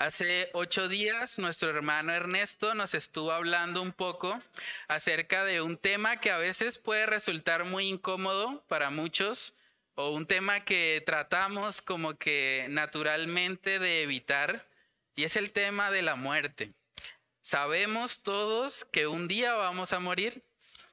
Hace ocho días nuestro hermano Ernesto nos estuvo hablando un poco acerca de un tema que a veces puede resultar muy incómodo para muchos o un tema que tratamos como que naturalmente de evitar y es el tema de la muerte. Sabemos todos que un día vamos a morir,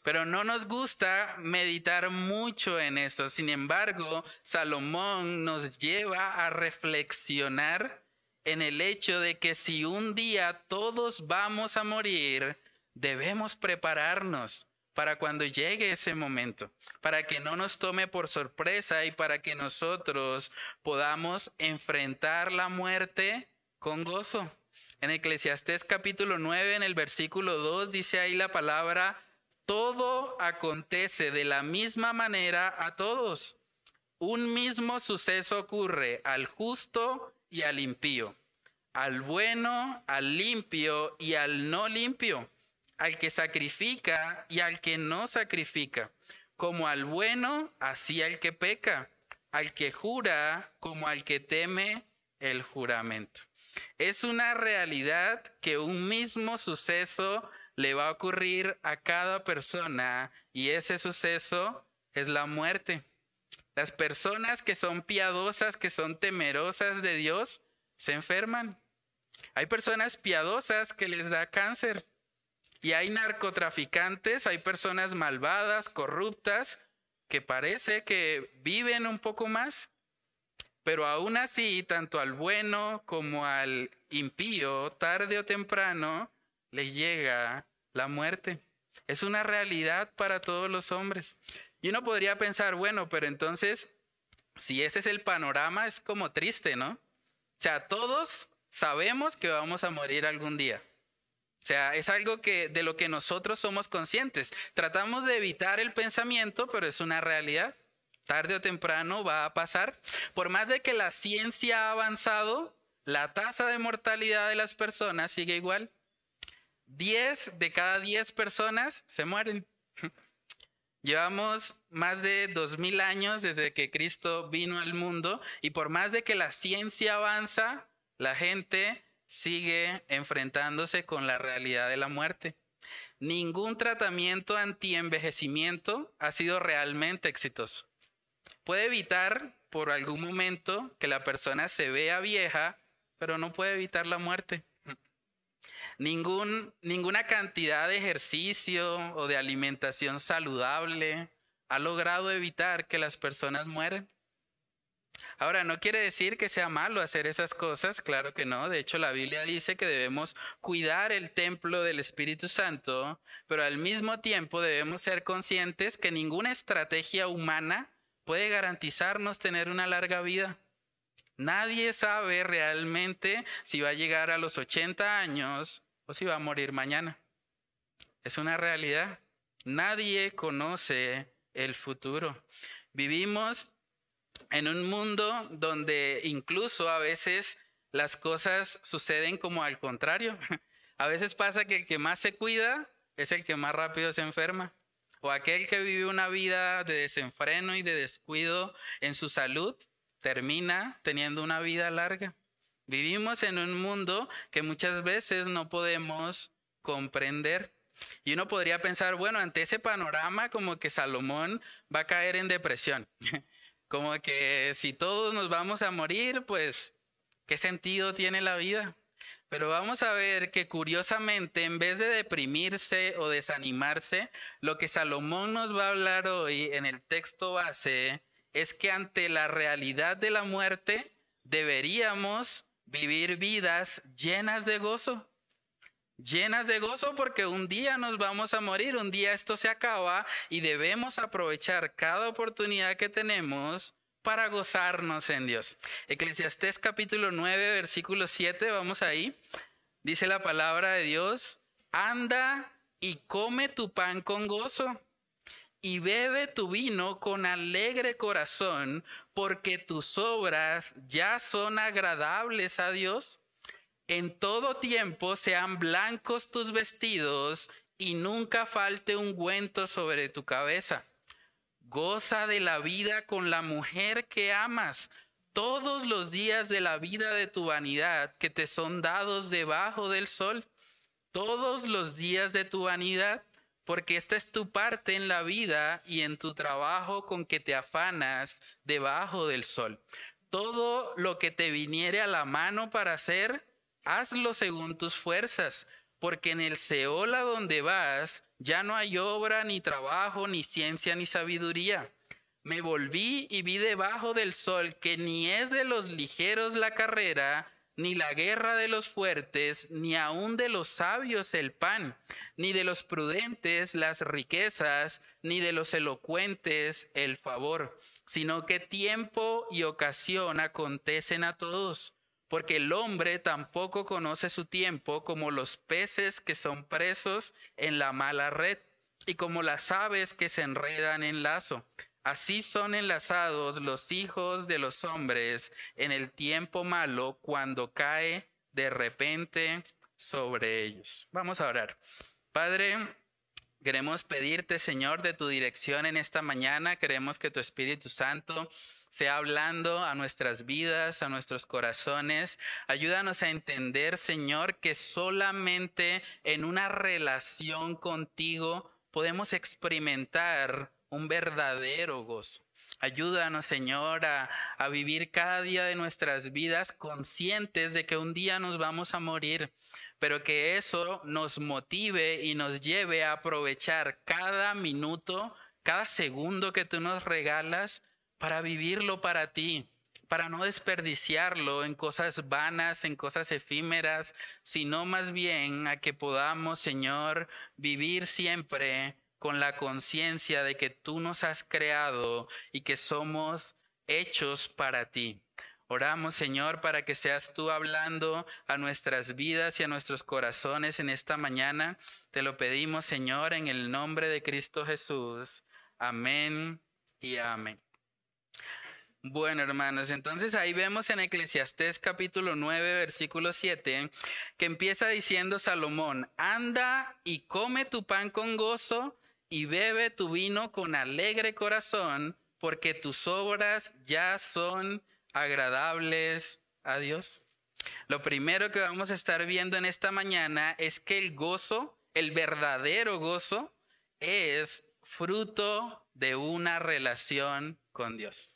pero no nos gusta meditar mucho en esto. Sin embargo, Salomón nos lleva a reflexionar en el hecho de que si un día todos vamos a morir, debemos prepararnos para cuando llegue ese momento, para que no nos tome por sorpresa y para que nosotros podamos enfrentar la muerte con gozo. En Eclesiastés capítulo 9, en el versículo 2, dice ahí la palabra, todo acontece de la misma manera a todos. Un mismo suceso ocurre al justo y al impío, al bueno, al limpio y al no limpio, al que sacrifica y al que no sacrifica, como al bueno, así al que peca, al que jura como al que teme el juramento. Es una realidad que un mismo suceso le va a ocurrir a cada persona y ese suceso es la muerte. Las personas que son piadosas, que son temerosas de Dios, se enferman. Hay personas piadosas que les da cáncer. Y hay narcotraficantes, hay personas malvadas, corruptas, que parece que viven un poco más. Pero aún así, tanto al bueno como al impío, tarde o temprano, le llega la muerte. Es una realidad para todos los hombres. Y uno podría pensar, bueno, pero entonces, si ese es el panorama, es como triste, ¿no? O sea, todos sabemos que vamos a morir algún día. O sea, es algo que de lo que nosotros somos conscientes. Tratamos de evitar el pensamiento, pero es una realidad. Tarde o temprano va a pasar. Por más de que la ciencia ha avanzado, la tasa de mortalidad de las personas sigue igual. 10 de cada 10 personas se mueren. Llevamos más de dos mil años desde que Cristo vino al mundo y por más de que la ciencia avanza, la gente sigue enfrentándose con la realidad de la muerte. Ningún tratamiento anti-envejecimiento ha sido realmente exitoso. Puede evitar por algún momento que la persona se vea vieja, pero no puede evitar la muerte. Ningún, ninguna cantidad de ejercicio o de alimentación saludable ha logrado evitar que las personas mueran. Ahora, no quiere decir que sea malo hacer esas cosas, claro que no. De hecho, la Biblia dice que debemos cuidar el templo del Espíritu Santo, pero al mismo tiempo debemos ser conscientes que ninguna estrategia humana puede garantizarnos tener una larga vida. Nadie sabe realmente si va a llegar a los 80 años o si va a morir mañana. Es una realidad. Nadie conoce el futuro. Vivimos en un mundo donde incluso a veces las cosas suceden como al contrario. A veces pasa que el que más se cuida es el que más rápido se enferma. O aquel que vive una vida de desenfreno y de descuido en su salud termina teniendo una vida larga. Vivimos en un mundo que muchas veces no podemos comprender. Y uno podría pensar, bueno, ante ese panorama como que Salomón va a caer en depresión. Como que si todos nos vamos a morir, pues, ¿qué sentido tiene la vida? Pero vamos a ver que curiosamente, en vez de deprimirse o desanimarse, lo que Salomón nos va a hablar hoy en el texto base es que ante la realidad de la muerte deberíamos vivir vidas llenas de gozo. Llenas de gozo porque un día nos vamos a morir, un día esto se acaba y debemos aprovechar cada oportunidad que tenemos para gozarnos en Dios. Eclesiastés capítulo 9, versículo 7, vamos ahí. Dice la palabra de Dios, anda y come tu pan con gozo y bebe tu vino con alegre corazón, porque tus obras ya son agradables a Dios. En todo tiempo sean blancos tus vestidos y nunca falte ungüento sobre tu cabeza. Goza de la vida con la mujer que amas todos los días de la vida de tu vanidad que te son dados debajo del sol, todos los días de tu vanidad, porque esta es tu parte en la vida y en tu trabajo con que te afanas debajo del sol. Todo lo que te viniere a la mano para hacer, hazlo según tus fuerzas, porque en el Seol a donde vas ya no hay obra, ni trabajo, ni ciencia, ni sabiduría. Me volví y vi debajo del sol que ni es de los ligeros la carrera, ni la guerra de los fuertes, ni aun de los sabios el pan, ni de los prudentes las riquezas, ni de los elocuentes el favor, sino que tiempo y ocasión acontecen a todos porque el hombre tampoco conoce su tiempo como los peces que son presos en la mala red y como las aves que se enredan en lazo. Así son enlazados los hijos de los hombres en el tiempo malo cuando cae de repente sobre ellos. Vamos a orar. Padre, queremos pedirte, Señor, de tu dirección en esta mañana. Queremos que tu Espíritu Santo sea hablando a nuestras vidas, a nuestros corazones. Ayúdanos a entender, Señor, que solamente en una relación contigo podemos experimentar un verdadero gozo. Ayúdanos, Señor, a, vivir cada día de nuestras vidas conscientes de que un día nos vamos a morir, pero que eso nos motive y nos lleve a aprovechar cada minuto, cada segundo que tú nos regalas para vivirlo para ti, para no desperdiciarlo en cosas vanas, en cosas efímeras, sino más bien a que podamos, Señor, vivir siempre con la conciencia de que tú nos has creado y que somos hechos para ti. Oramos, Señor, para que seas tú hablando a nuestras vidas y a nuestros corazones en esta mañana. Te lo pedimos, Señor, en el nombre de Cristo Jesús. Amén y amén. Bueno, hermanos, entonces ahí vemos en Eclesiastés capítulo 9, versículo 7, que empieza diciendo Salomón, anda y come tu pan con gozo y bebe tu vino con alegre corazón, porque tus obras ya son agradables a Dios. Lo primero que vamos a estar viendo en esta mañana es que el gozo, el verdadero gozo, es fruto de una relación con Dios.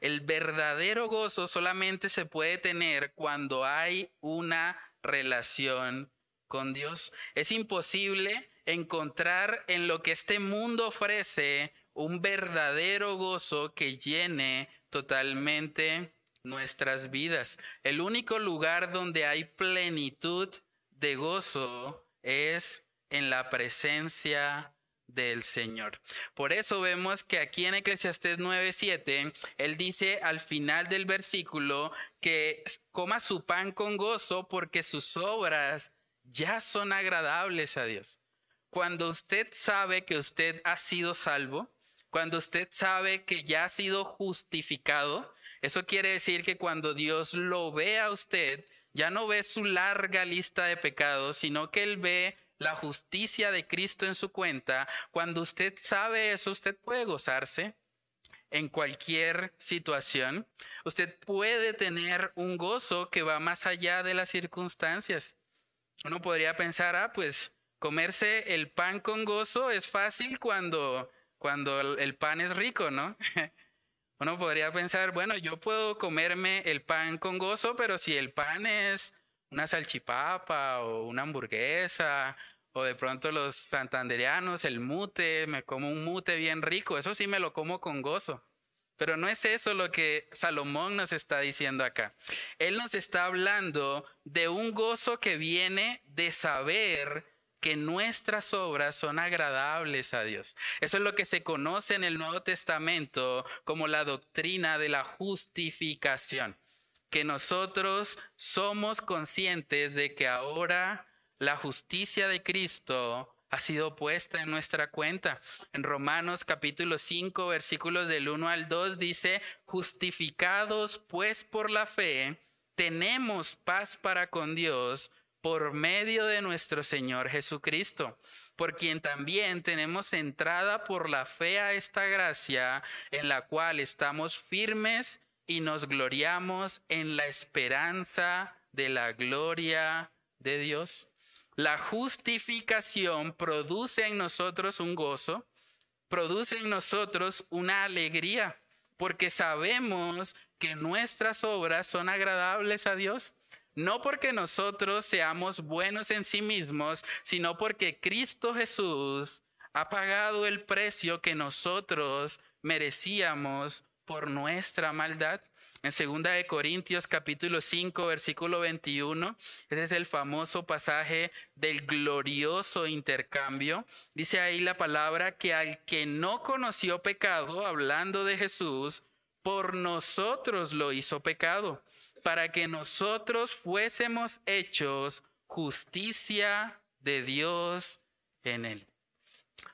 El verdadero gozo solamente se puede tener cuando hay una relación con Dios. Es imposible encontrar en lo que este mundo ofrece un verdadero gozo que llene totalmente nuestras vidas. El único lugar donde hay plenitud de gozo es en la presencia del Señor. Por eso vemos que aquí en Eclesiastés 9:7, él dice al final del versículo que coma su pan con gozo porque sus obras ya son agradables a Dios. Cuando usted sabe que usted ha sido salvo, cuando usted sabe que ya ha sido justificado, eso quiere decir que cuando Dios lo ve a usted, ya no ve su larga lista de pecados, sino que Él ve la justicia de Cristo en su cuenta, cuando usted sabe eso, usted puede gozarse en cualquier situación. Usted puede tener un gozo que va más allá de las circunstancias. Uno podría pensar, ah, pues comerse el pan con gozo es fácil cuando, cuando el pan es rico, ¿no? Uno podría pensar, bueno, yo puedo comerme el pan con gozo, pero si el pan es una salchipapa o una hamburguesa o de pronto los santanderianos, el mute, me como un mute bien rico, eso sí me lo como con gozo. Pero no es eso lo que Salomón nos está diciendo acá. Él nos está hablando de un gozo que viene de saber que nuestras obras son agradables a Dios. Eso es lo que se conoce en el Nuevo Testamento como la doctrina de la justificación que nosotros somos conscientes de que ahora la justicia de Cristo ha sido puesta en nuestra cuenta. En Romanos capítulo 5 versículos del 1 al 2 dice, justificados pues por la fe, tenemos paz para con Dios por medio de nuestro Señor Jesucristo, por quien también tenemos entrada por la fe a esta gracia en la cual estamos firmes y nos gloriamos en la esperanza de la gloria de Dios. La justificación produce en nosotros un gozo, produce en nosotros una alegría, porque sabemos que nuestras obras son agradables a Dios. No porque nosotros seamos buenos en sí mismos, sino porque Cristo Jesús ha pagado el precio que nosotros merecíamos por nuestra maldad. En 2 de Corintios capítulo 5 versículo 21, ese es el famoso pasaje del glorioso intercambio. Dice ahí la palabra que al que no conoció pecado, hablando de Jesús, por nosotros lo hizo pecado, para que nosotros fuésemos hechos justicia de Dios en él.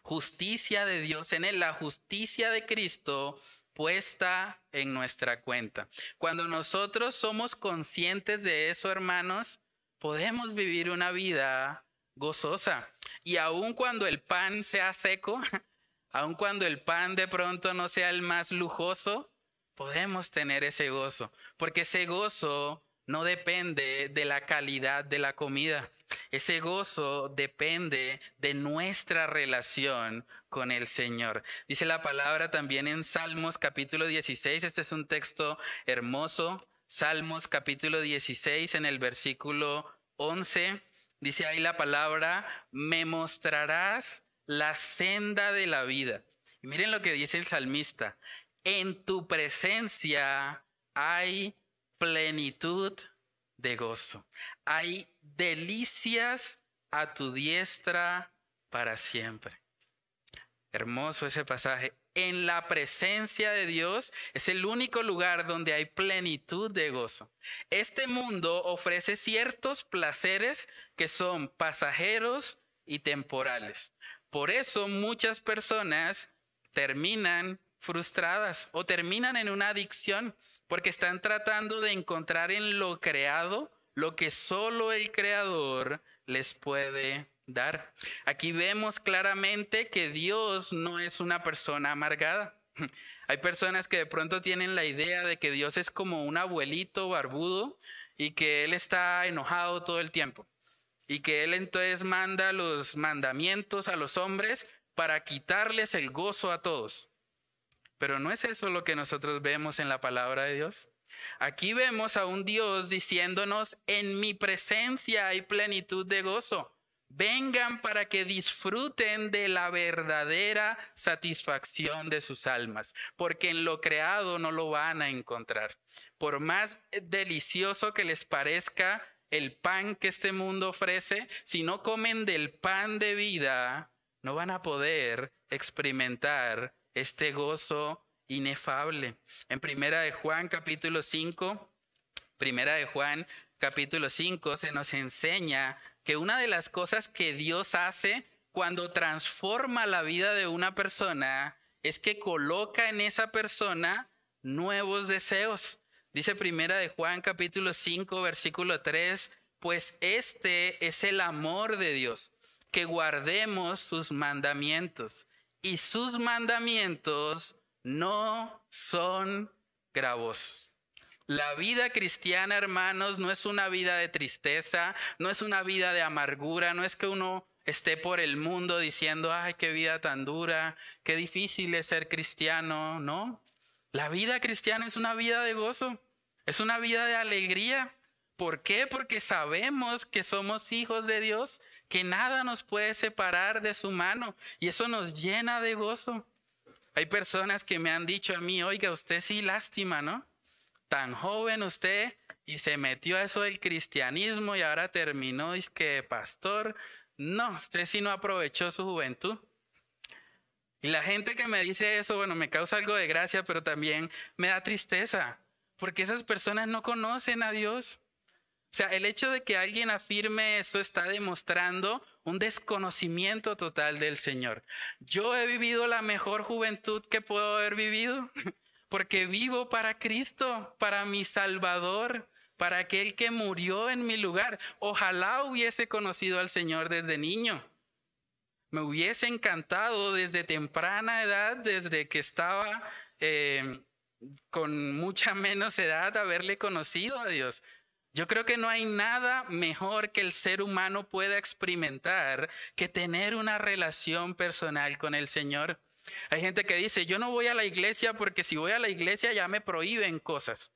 Justicia de Dios en él, la justicia de Cristo puesta en nuestra cuenta. Cuando nosotros somos conscientes de eso, hermanos, podemos vivir una vida gozosa. Y aun cuando el pan sea seco, aun cuando el pan de pronto no sea el más lujoso, podemos tener ese gozo, porque ese gozo no depende de la calidad de la comida. Ese gozo depende de nuestra relación con el Señor. Dice la palabra también en Salmos capítulo 16, este es un texto hermoso. Salmos capítulo 16 en el versículo 11, dice ahí la palabra, me mostrarás la senda de la vida. Miren lo que dice el salmista, en tu presencia hay plenitud de gozo. Hay delicias a tu diestra para siempre. Hermoso ese pasaje. En la presencia de Dios es el único lugar donde hay plenitud de gozo. Este mundo ofrece ciertos placeres que son pasajeros y temporales. Por eso muchas personas terminan frustradas o terminan en una adicción porque están tratando de encontrar en lo creado lo que solo el creador les puede dar. Aquí vemos claramente que Dios no es una persona amargada. Hay personas que de pronto tienen la idea de que Dios es como un abuelito barbudo y que Él está enojado todo el tiempo. Y que Él entonces manda los mandamientos a los hombres para quitarles el gozo a todos. Pero no es eso lo que nosotros vemos en la palabra de Dios. Aquí vemos a un Dios diciéndonos, en mi presencia hay plenitud de gozo. Vengan para que disfruten de la verdadera satisfacción de sus almas, porque en lo creado no lo van a encontrar. Por más delicioso que les parezca el pan que este mundo ofrece, si no comen del pan de vida, no van a poder experimentar este gozo inefable. En Primera de Juan capítulo 5, Primera de Juan capítulo 5 se nos enseña que una de las cosas que Dios hace cuando transforma la vida de una persona es que coloca en esa persona nuevos deseos. Dice Primera de Juan capítulo 5 versículo 3, pues este es el amor de Dios, que guardemos sus mandamientos y sus mandamientos no son gravosos. La vida cristiana, hermanos, no es una vida de tristeza, no es una vida de amargura, no es que uno esté por el mundo diciendo, ay, qué vida tan dura, qué difícil es ser cristiano, no. La vida cristiana es una vida de gozo, es una vida de alegría. ¿Por qué? Porque sabemos que somos hijos de Dios que nada nos puede separar de su mano y eso nos llena de gozo. Hay personas que me han dicho a mí, oiga, usted sí lástima, ¿no? Tan joven usted y se metió a eso del cristianismo y ahora terminó, es que pastor, no, usted sí no aprovechó su juventud. Y la gente que me dice eso, bueno, me causa algo de gracia, pero también me da tristeza, porque esas personas no conocen a Dios. O sea, el hecho de que alguien afirme eso está demostrando un desconocimiento total del Señor. Yo he vivido la mejor juventud que puedo haber vivido porque vivo para Cristo, para mi Salvador, para aquel que murió en mi lugar. Ojalá hubiese conocido al Señor desde niño. Me hubiese encantado desde temprana edad, desde que estaba... Eh, con mucha menos edad haberle conocido a Dios. Yo creo que no hay nada mejor que el ser humano pueda experimentar que tener una relación personal con el Señor. Hay gente que dice, yo no voy a la iglesia porque si voy a la iglesia ya me prohíben cosas.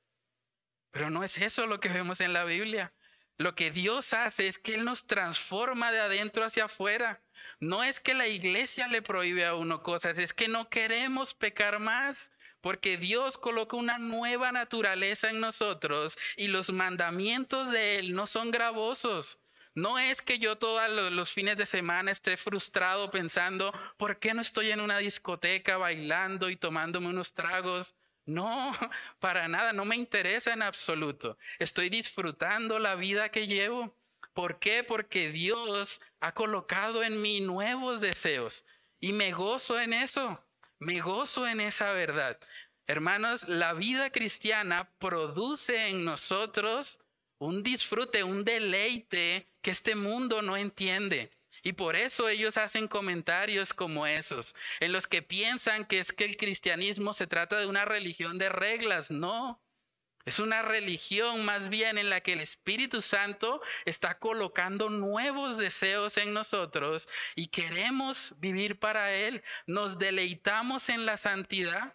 Pero no es eso lo que vemos en la Biblia. Lo que Dios hace es que Él nos transforma de adentro hacia afuera. No es que la iglesia le prohíbe a uno cosas, es que no queremos pecar más, porque Dios coloca una nueva naturaleza en nosotros y los mandamientos de Él no son gravosos. No es que yo todos los fines de semana esté frustrado pensando, ¿por qué no estoy en una discoteca bailando y tomándome unos tragos? No, para nada, no me interesa en absoluto. Estoy disfrutando la vida que llevo. ¿Por qué? Porque Dios ha colocado en mí nuevos deseos y me gozo en eso, me gozo en esa verdad. Hermanos, la vida cristiana produce en nosotros un disfrute, un deleite que este mundo no entiende. Y por eso ellos hacen comentarios como esos, en los que piensan que es que el cristianismo se trata de una religión de reglas. No, es una religión más bien en la que el Espíritu Santo está colocando nuevos deseos en nosotros y queremos vivir para Él. Nos deleitamos en la santidad.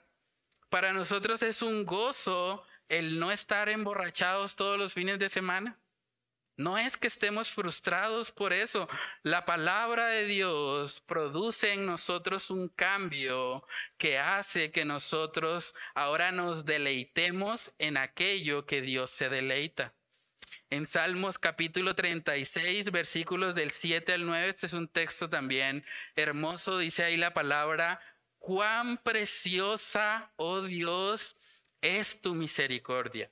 Para nosotros es un gozo el no estar emborrachados todos los fines de semana. No es que estemos frustrados por eso. La palabra de Dios produce en nosotros un cambio que hace que nosotros ahora nos deleitemos en aquello que Dios se deleita. En Salmos capítulo 36, versículos del 7 al 9, este es un texto también hermoso, dice ahí la palabra, cuán preciosa, oh Dios, es tu misericordia.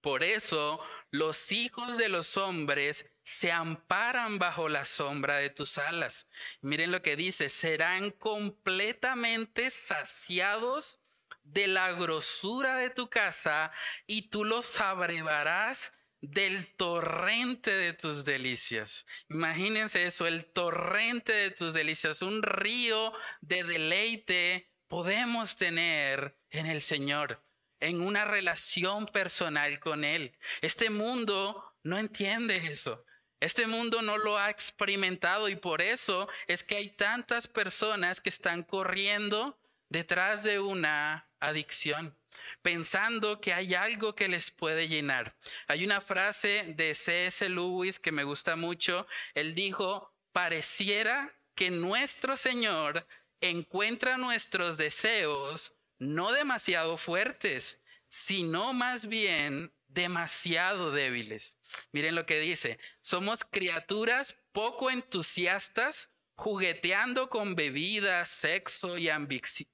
Por eso los hijos de los hombres se amparan bajo la sombra de tus alas. Miren lo que dice, serán completamente saciados de la grosura de tu casa y tú los abrevarás del torrente de tus delicias. Imagínense eso, el torrente de tus delicias, un río de deleite podemos tener en el Señor en una relación personal con Él. Este mundo no entiende eso. Este mundo no lo ha experimentado y por eso es que hay tantas personas que están corriendo detrás de una adicción, pensando que hay algo que les puede llenar. Hay una frase de C.S. Lewis que me gusta mucho. Él dijo, pareciera que nuestro Señor encuentra nuestros deseos no demasiado fuertes, sino más bien demasiado débiles. Miren lo que dice, somos criaturas poco entusiastas, jugueteando con bebidas, sexo y,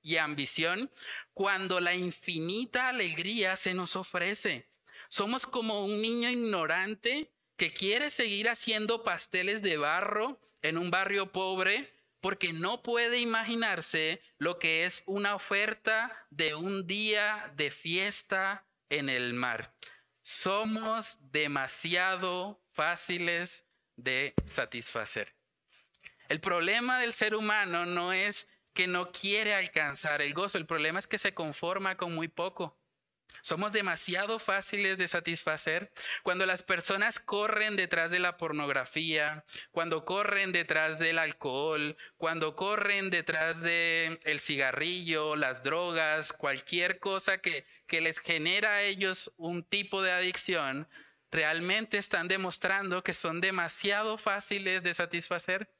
y ambición, cuando la infinita alegría se nos ofrece. Somos como un niño ignorante que quiere seguir haciendo pasteles de barro en un barrio pobre porque no puede imaginarse lo que es una oferta de un día de fiesta en el mar. Somos demasiado fáciles de satisfacer. El problema del ser humano no es que no quiere alcanzar el gozo, el problema es que se conforma con muy poco. Somos demasiado fáciles de satisfacer cuando las personas corren detrás de la pornografía, cuando corren detrás del alcohol, cuando corren detrás del el cigarrillo, las drogas, cualquier cosa que, que les genera a ellos un tipo de adicción, realmente están demostrando que son demasiado fáciles de satisfacer.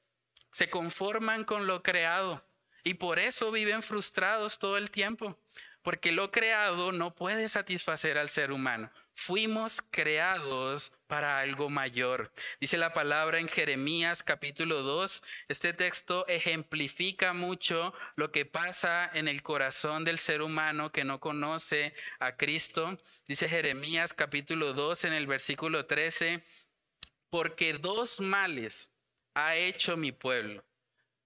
Se conforman con lo creado y por eso viven frustrados todo el tiempo porque lo creado no puede satisfacer al ser humano. Fuimos creados para algo mayor. Dice la palabra en Jeremías capítulo 2. Este texto ejemplifica mucho lo que pasa en el corazón del ser humano que no conoce a Cristo. Dice Jeremías capítulo 2 en el versículo 13, porque dos males ha hecho mi pueblo.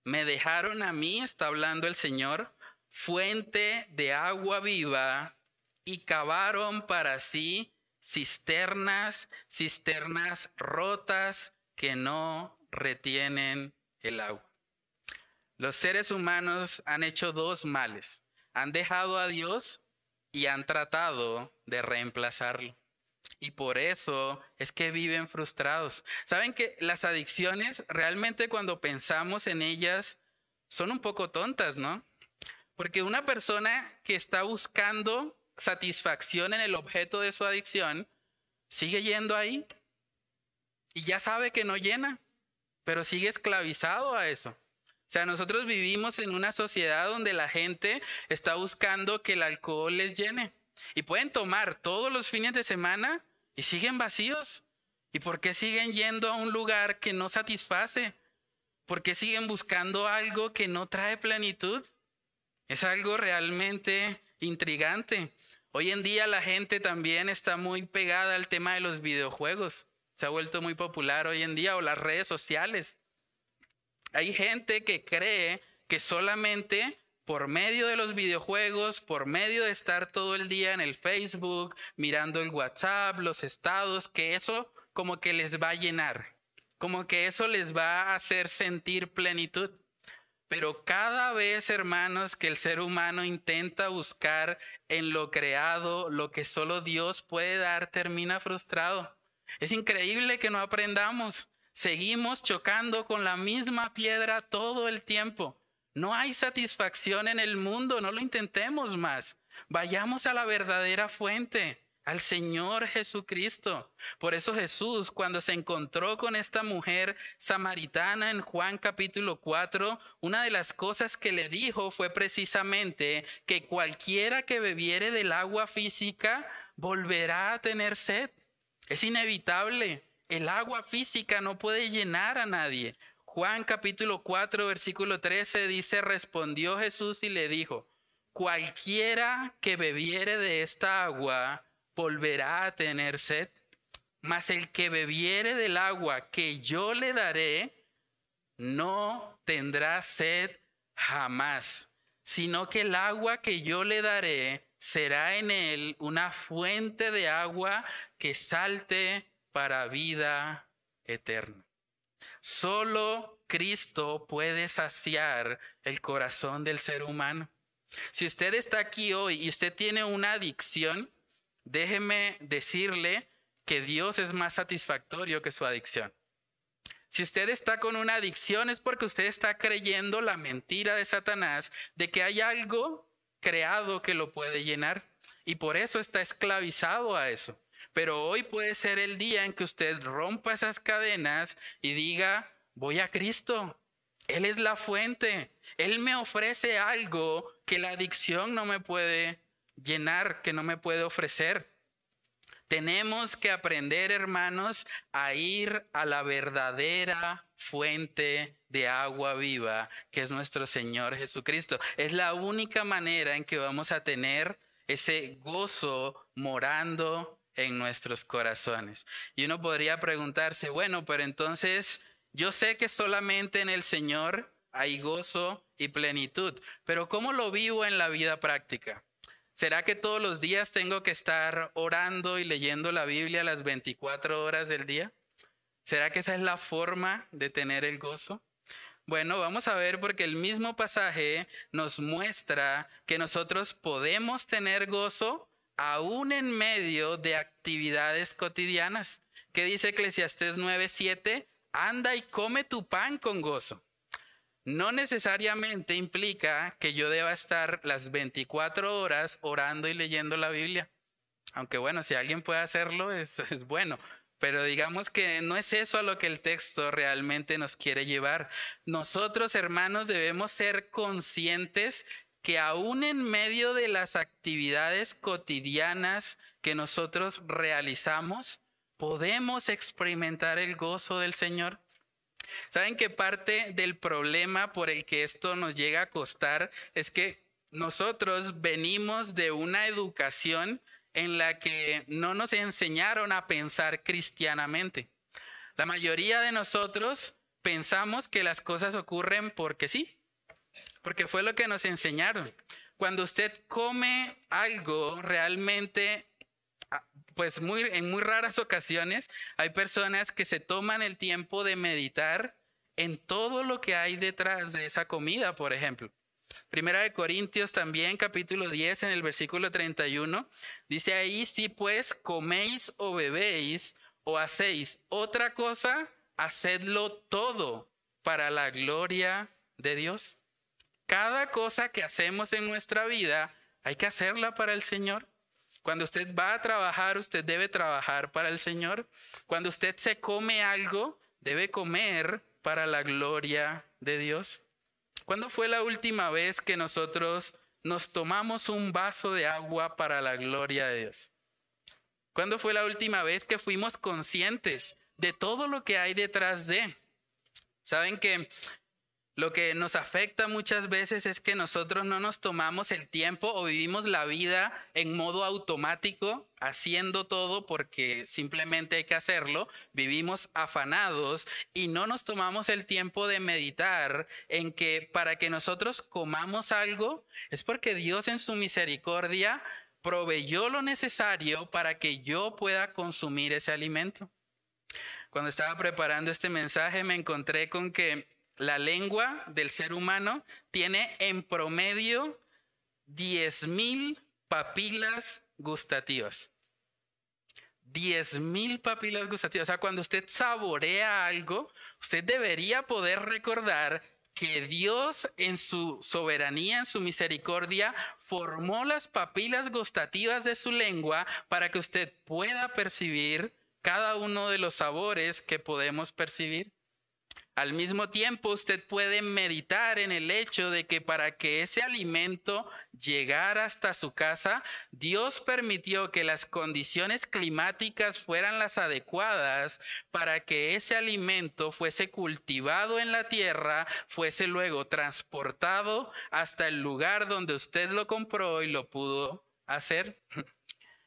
Me dejaron a mí, está hablando el Señor, fuente de agua viva y cavaron para sí cisternas, cisternas rotas que no retienen el agua. Los seres humanos han hecho dos males. Han dejado a Dios y han tratado de reemplazarlo. Y por eso es que viven frustrados. Saben que las adicciones, realmente cuando pensamos en ellas, son un poco tontas, ¿no? Porque una persona que está buscando satisfacción en el objeto de su adicción, sigue yendo ahí y ya sabe que no llena, pero sigue esclavizado a eso. O sea, nosotros vivimos en una sociedad donde la gente está buscando que el alcohol les llene. Y pueden tomar todos los fines de semana y siguen vacíos. ¿Y por qué siguen yendo a un lugar que no satisface? ¿Por qué siguen buscando algo que no trae plenitud? Es algo realmente intrigante. Hoy en día la gente también está muy pegada al tema de los videojuegos. Se ha vuelto muy popular hoy en día o las redes sociales. Hay gente que cree que solamente por medio de los videojuegos, por medio de estar todo el día en el Facebook, mirando el WhatsApp, los estados, que eso como que les va a llenar, como que eso les va a hacer sentir plenitud. Pero cada vez, hermanos, que el ser humano intenta buscar en lo creado lo que solo Dios puede dar, termina frustrado. Es increíble que no aprendamos. Seguimos chocando con la misma piedra todo el tiempo. No hay satisfacción en el mundo, no lo intentemos más. Vayamos a la verdadera fuente, al Señor Jesucristo. Por eso Jesús, cuando se encontró con esta mujer samaritana en Juan capítulo 4, una de las cosas que le dijo fue precisamente que cualquiera que bebiere del agua física volverá a tener sed. Es inevitable. El agua física no puede llenar a nadie. Juan capítulo 4, versículo 13 dice, respondió Jesús y le dijo, cualquiera que bebiere de esta agua volverá a tener sed, mas el que bebiere del agua que yo le daré, no tendrá sed jamás, sino que el agua que yo le daré será en él una fuente de agua que salte para vida eterna. Solo Cristo puede saciar el corazón del ser humano. Si usted está aquí hoy y usted tiene una adicción, déjeme decirle que Dios es más satisfactorio que su adicción. Si usted está con una adicción es porque usted está creyendo la mentira de Satanás de que hay algo creado que lo puede llenar y por eso está esclavizado a eso. Pero hoy puede ser el día en que usted rompa esas cadenas y diga, voy a Cristo. Él es la fuente. Él me ofrece algo que la adicción no me puede llenar, que no me puede ofrecer. Tenemos que aprender, hermanos, a ir a la verdadera fuente de agua viva, que es nuestro Señor Jesucristo. Es la única manera en que vamos a tener ese gozo morando en nuestros corazones. Y uno podría preguntarse, bueno, pero entonces yo sé que solamente en el Señor hay gozo y plenitud, pero ¿cómo lo vivo en la vida práctica? ¿Será que todos los días tengo que estar orando y leyendo la Biblia las 24 horas del día? ¿Será que esa es la forma de tener el gozo? Bueno, vamos a ver porque el mismo pasaje nos muestra que nosotros podemos tener gozo aún en medio de actividades cotidianas. ¿Qué dice Eclesiastés 9:7? Anda y come tu pan con gozo no necesariamente implica que yo deba estar las 24 horas orando y leyendo la Biblia. Aunque bueno, si alguien puede hacerlo, es, es, bueno. Pero digamos que no es eso a lo que el texto realmente nos quiere llevar. Nosotros, hermanos, debemos ser conscientes que aún en medio de las actividades cotidianas que nosotros realizamos, podemos experimentar el gozo del Señor. ¿Saben que parte del problema por el que esto nos llega a costar es que nosotros venimos de una educación en la que no nos enseñaron a pensar cristianamente? La mayoría de nosotros pensamos que las cosas ocurren porque sí, porque fue lo que nos enseñaron. Cuando usted come algo realmente pues muy, en muy raras ocasiones hay personas que se toman el tiempo de meditar en todo lo que hay detrás de esa comida, por ejemplo. Primera de Corintios también, capítulo 10, en el versículo 31, dice ahí, si pues coméis o bebéis o hacéis otra cosa, hacedlo todo para la gloria de Dios. Cada cosa que hacemos en nuestra vida, hay que hacerla para el Señor. Cuando usted va a trabajar, usted debe trabajar para el Señor. Cuando usted se come algo, debe comer para la gloria de Dios. ¿Cuándo fue la última vez que nosotros nos tomamos un vaso de agua para la gloria de Dios? ¿Cuándo fue la última vez que fuimos conscientes de todo lo que hay detrás de? Saben que lo que nos afecta muchas veces es que nosotros no nos tomamos el tiempo o vivimos la vida en modo automático, haciendo todo porque simplemente hay que hacerlo. Vivimos afanados y no nos tomamos el tiempo de meditar en que para que nosotros comamos algo es porque Dios en su misericordia proveyó lo necesario para que yo pueda consumir ese alimento. Cuando estaba preparando este mensaje me encontré con que la lengua del ser humano tiene en promedio 10.000 papilas gustativas. 10.000 papilas gustativas. O sea, cuando usted saborea algo, usted debería poder recordar que Dios en su soberanía, en su misericordia, formó las papilas gustativas de su lengua para que usted pueda percibir cada uno de los sabores que podemos percibir. Al mismo tiempo, usted puede meditar en el hecho de que para que ese alimento llegara hasta su casa, Dios permitió que las condiciones climáticas fueran las adecuadas para que ese alimento fuese cultivado en la tierra, fuese luego transportado hasta el lugar donde usted lo compró y lo pudo hacer.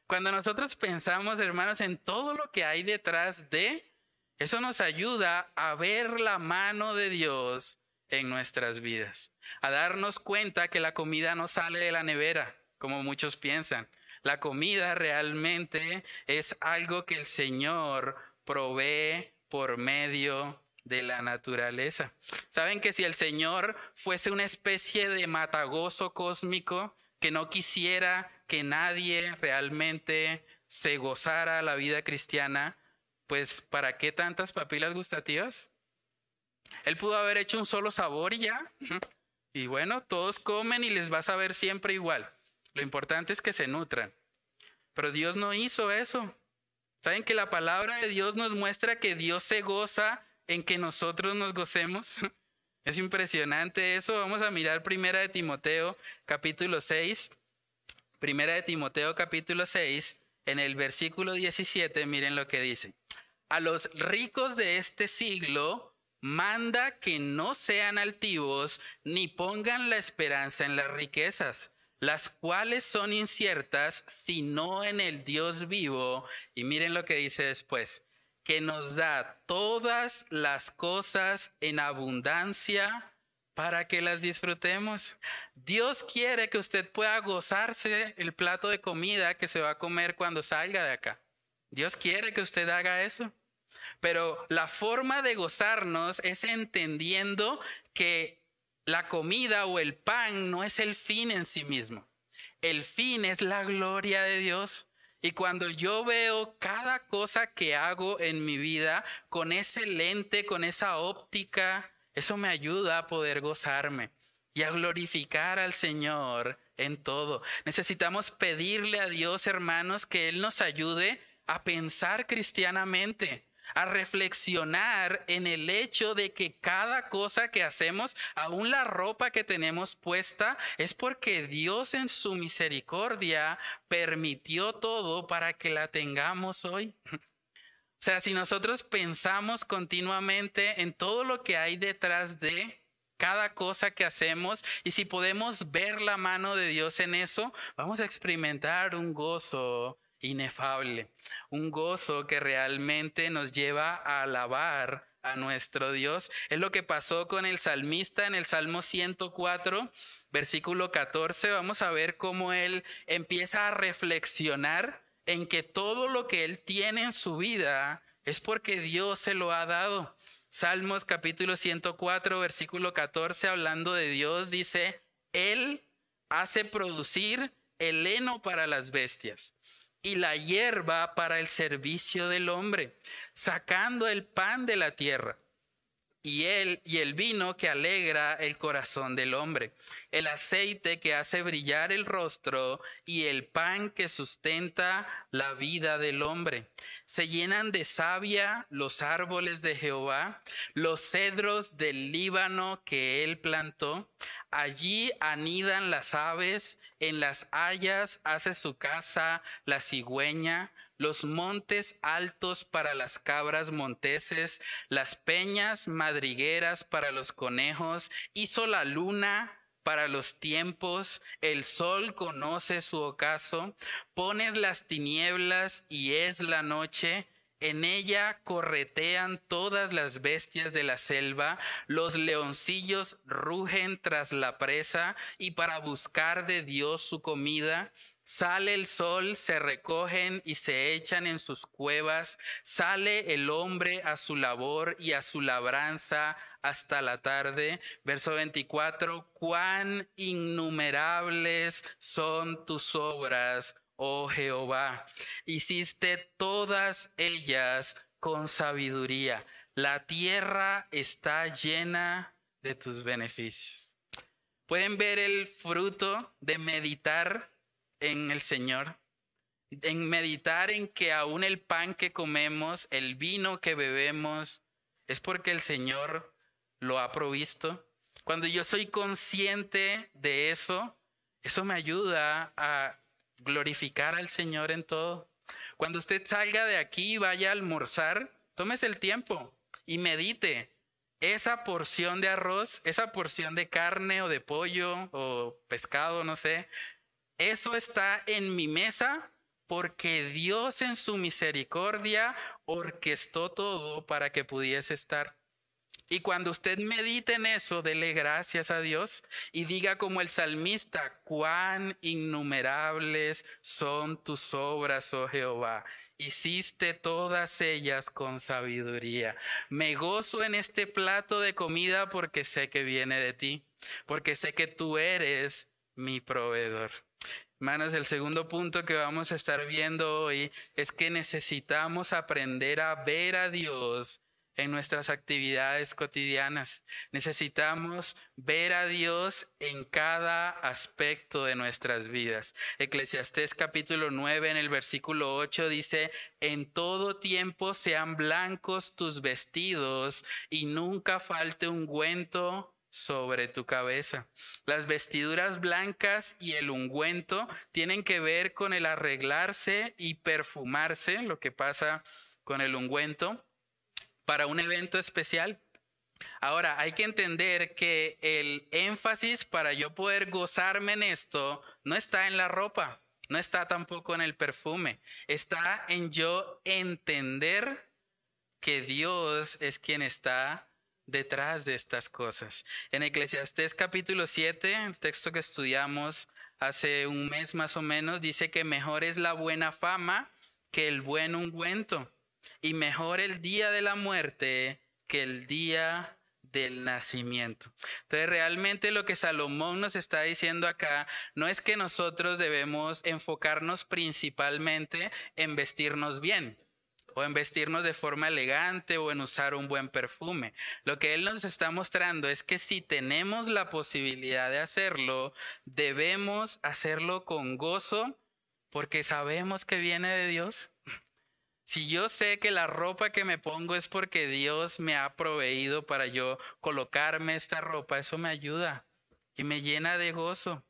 Cuando nosotros pensamos, hermanos, en todo lo que hay detrás de eso nos ayuda a ver la mano de Dios en nuestras vidas, a darnos cuenta que la comida no sale de la nevera, como muchos piensan. La comida realmente es algo que el Señor provee por medio de la naturaleza. Saben que si el Señor fuese una especie de matagozo cósmico que no quisiera que nadie realmente se gozara la vida cristiana, pues ¿para qué tantas papilas gustativas? Él pudo haber hecho un solo sabor y ya. Y bueno, todos comen y les va a saber siempre igual. Lo importante es que se nutran. Pero Dios no hizo eso. ¿Saben que la palabra de Dios nos muestra que Dios se goza en que nosotros nos gocemos? Es impresionante eso. Vamos a mirar Primera de Timoteo capítulo 6. Primera de Timoteo capítulo 6, en el versículo 17, miren lo que dice a los ricos de este siglo, manda que no sean altivos ni pongan la esperanza en las riquezas, las cuales son inciertas, sino en el Dios vivo. Y miren lo que dice después, que nos da todas las cosas en abundancia para que las disfrutemos. Dios quiere que usted pueda gozarse el plato de comida que se va a comer cuando salga de acá. Dios quiere que usted haga eso. Pero la forma de gozarnos es entendiendo que la comida o el pan no es el fin en sí mismo. El fin es la gloria de Dios. Y cuando yo veo cada cosa que hago en mi vida con ese lente, con esa óptica, eso me ayuda a poder gozarme y a glorificar al Señor en todo. Necesitamos pedirle a Dios, hermanos, que Él nos ayude a pensar cristianamente a reflexionar en el hecho de que cada cosa que hacemos, aún la ropa que tenemos puesta, es porque Dios en su misericordia permitió todo para que la tengamos hoy. O sea, si nosotros pensamos continuamente en todo lo que hay detrás de cada cosa que hacemos y si podemos ver la mano de Dios en eso, vamos a experimentar un gozo inefable, un gozo que realmente nos lleva a alabar a nuestro Dios. Es lo que pasó con el salmista en el Salmo 104, versículo 14. Vamos a ver cómo él empieza a reflexionar en que todo lo que él tiene en su vida es porque Dios se lo ha dado. Salmos capítulo 104, versículo 14, hablando de Dios, dice, Él hace producir el heno para las bestias y la hierba para el servicio del hombre, sacando el pan de la tierra y él y el vino que alegra el corazón del hombre, el aceite que hace brillar el rostro y el pan que sustenta la vida del hombre. Se llenan de savia los árboles de Jehová, los cedros del Líbano que él plantó. Allí anidan las aves, en las hayas hace su casa la cigüeña, los montes altos para las cabras monteses, las peñas madrigueras para los conejos, hizo la luna para los tiempos, el sol conoce su ocaso, pones las tinieblas y es la noche, en ella corretean todas las bestias de la selva, los leoncillos rugen tras la presa y para buscar de Dios su comida, Sale el sol, se recogen y se echan en sus cuevas. Sale el hombre a su labor y a su labranza hasta la tarde. Verso 24, cuán innumerables son tus obras, oh Jehová. Hiciste todas ellas con sabiduría. La tierra está llena de tus beneficios. ¿Pueden ver el fruto de meditar en el Señor, en meditar en que aún el pan que comemos, el vino que bebemos, es porque el Señor lo ha provisto. Cuando yo soy consciente de eso, eso me ayuda a glorificar al Señor en todo. Cuando usted salga de aquí y vaya a almorzar, tómese el tiempo y medite. Esa porción de arroz, esa porción de carne o de pollo o pescado, no sé, eso está en mi mesa porque Dios en su misericordia orquestó todo para que pudiese estar. Y cuando usted medite en eso, dele gracias a Dios y diga como el salmista, cuán innumerables son tus obras, oh Jehová. Hiciste todas ellas con sabiduría. Me gozo en este plato de comida porque sé que viene de ti, porque sé que tú eres mi proveedor. Hermanos, el segundo punto que vamos a estar viendo hoy es que necesitamos aprender a ver a Dios en nuestras actividades cotidianas. Necesitamos ver a Dios en cada aspecto de nuestras vidas. Eclesiastés capítulo 9 en el versículo 8 dice, en todo tiempo sean blancos tus vestidos y nunca falte ungüento sobre tu cabeza. Las vestiduras blancas y el ungüento tienen que ver con el arreglarse y perfumarse, lo que pasa con el ungüento, para un evento especial. Ahora, hay que entender que el énfasis para yo poder gozarme en esto no está en la ropa, no está tampoco en el perfume, está en yo entender que Dios es quien está detrás de estas cosas. En Eclesiastés capítulo 7, el texto que estudiamos hace un mes más o menos, dice que mejor es la buena fama que el buen ungüento y mejor el día de la muerte que el día del nacimiento. Entonces, realmente lo que Salomón nos está diciendo acá no es que nosotros debemos enfocarnos principalmente en vestirnos bien o en vestirnos de forma elegante o en usar un buen perfume. Lo que Él nos está mostrando es que si tenemos la posibilidad de hacerlo, debemos hacerlo con gozo porque sabemos que viene de Dios. Si yo sé que la ropa que me pongo es porque Dios me ha proveído para yo colocarme esta ropa, eso me ayuda y me llena de gozo.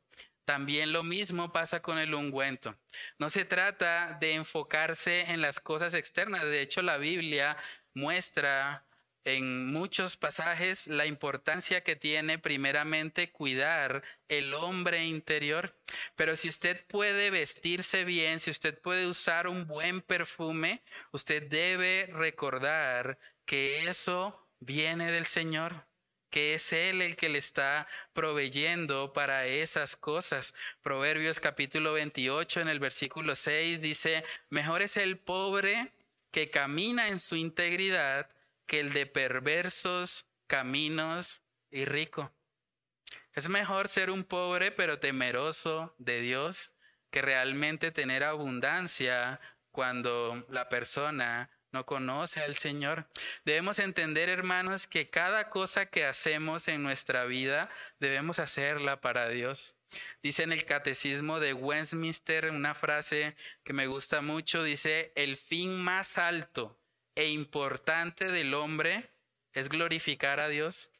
También lo mismo pasa con el ungüento. No se trata de enfocarse en las cosas externas. De hecho, la Biblia muestra en muchos pasajes la importancia que tiene primeramente cuidar el hombre interior. Pero si usted puede vestirse bien, si usted puede usar un buen perfume, usted debe recordar que eso viene del Señor que es Él el que le está proveyendo para esas cosas. Proverbios capítulo 28 en el versículo 6 dice, mejor es el pobre que camina en su integridad que el de perversos caminos y rico. Es mejor ser un pobre pero temeroso de Dios que realmente tener abundancia cuando la persona no conoce al Señor. Debemos entender, hermanos, que cada cosa que hacemos en nuestra vida debemos hacerla para Dios. Dice en el catecismo de Westminster una frase que me gusta mucho, dice, el fin más alto e importante del hombre es glorificar a Dios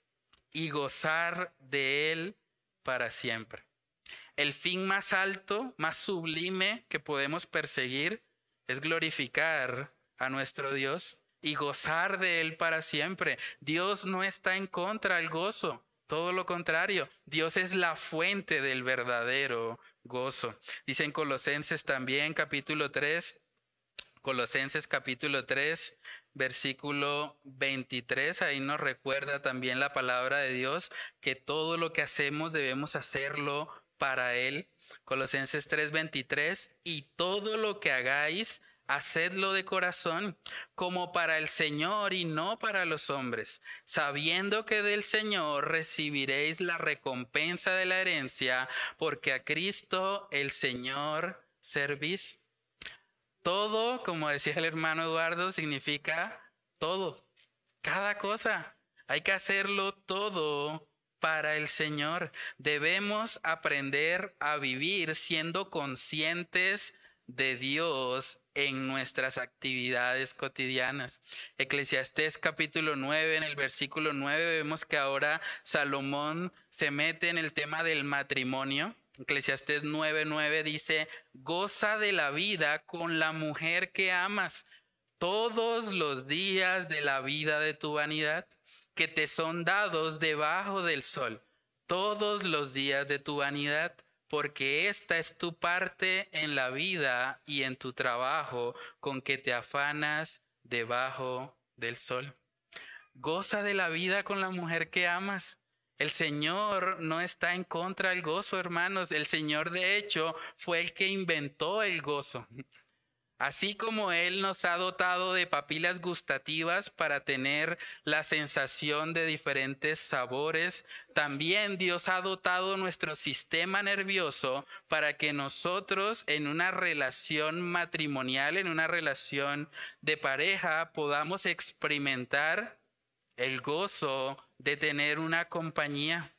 y gozar de Él para siempre. El fin más alto, más sublime que podemos perseguir es glorificar a nuestro Dios y gozar de Él para siempre. Dios no está en contra del gozo, todo lo contrario, Dios es la fuente del verdadero gozo. Dice en Colosenses también capítulo 3, Colosenses capítulo 3, versículo 23, ahí nos recuerda también la palabra de Dios que todo lo que hacemos debemos hacerlo para Él. Colosenses 3, 23, y todo lo que hagáis, hacedlo de corazón, como para el Señor y no para los hombres, sabiendo que del Señor recibiréis la recompensa de la herencia, porque a Cristo el Señor servís. Todo, como decía el hermano Eduardo, significa todo, cada cosa. Hay que hacerlo todo para el Señor. Debemos aprender a vivir siendo conscientes de Dios en nuestras actividades cotidianas. Eclesiastés capítulo 9, en el versículo 9 vemos que ahora Salomón se mete en el tema del matrimonio. Eclesiastés 9:9 dice, goza de la vida con la mujer que amas todos los días de la vida de tu vanidad, que te son dados debajo del sol, todos los días de tu vanidad porque esta es tu parte en la vida y en tu trabajo con que te afanas debajo del sol. Goza de la vida con la mujer que amas. El Señor no está en contra del gozo, hermanos. El Señor, de hecho, fue el que inventó el gozo. Así como Él nos ha dotado de papilas gustativas para tener la sensación de diferentes sabores, también Dios ha dotado nuestro sistema nervioso para que nosotros en una relación matrimonial, en una relación de pareja, podamos experimentar el gozo de tener una compañía.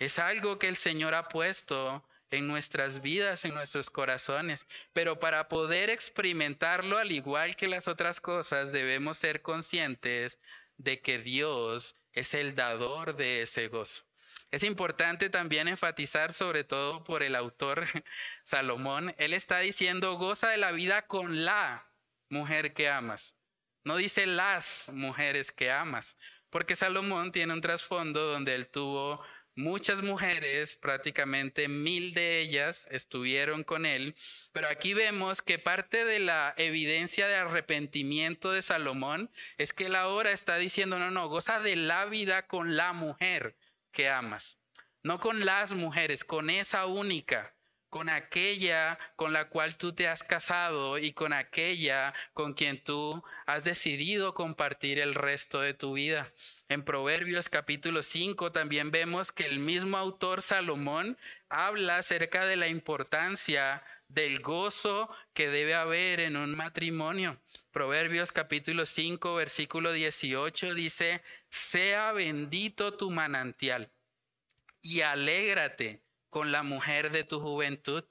Es algo que el Señor ha puesto en nuestras vidas, en nuestros corazones. Pero para poder experimentarlo, al igual que las otras cosas, debemos ser conscientes de que Dios es el dador de ese gozo. Es importante también enfatizar, sobre todo por el autor Salomón, él está diciendo, goza de la vida con la mujer que amas. No dice las mujeres que amas, porque Salomón tiene un trasfondo donde él tuvo Muchas mujeres, prácticamente mil de ellas, estuvieron con él, pero aquí vemos que parte de la evidencia de arrepentimiento de Salomón es que él ahora está diciendo, no, no, goza de la vida con la mujer que amas, no con las mujeres, con esa única con aquella con la cual tú te has casado y con aquella con quien tú has decidido compartir el resto de tu vida. En Proverbios capítulo 5 también vemos que el mismo autor Salomón habla acerca de la importancia del gozo que debe haber en un matrimonio. Proverbios capítulo 5 versículo 18 dice, sea bendito tu manantial y alégrate con la mujer de tu juventud,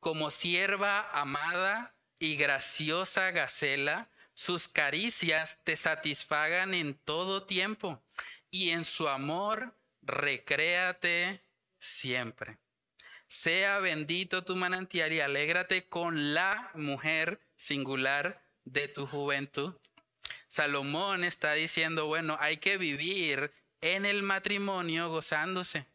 como sierva amada y graciosa gacela, sus caricias te satisfagan en todo tiempo y en su amor recréate siempre. Sea bendito tu manantial y alégrate con la mujer singular de tu juventud. Salomón está diciendo, bueno, hay que vivir en el matrimonio gozándose.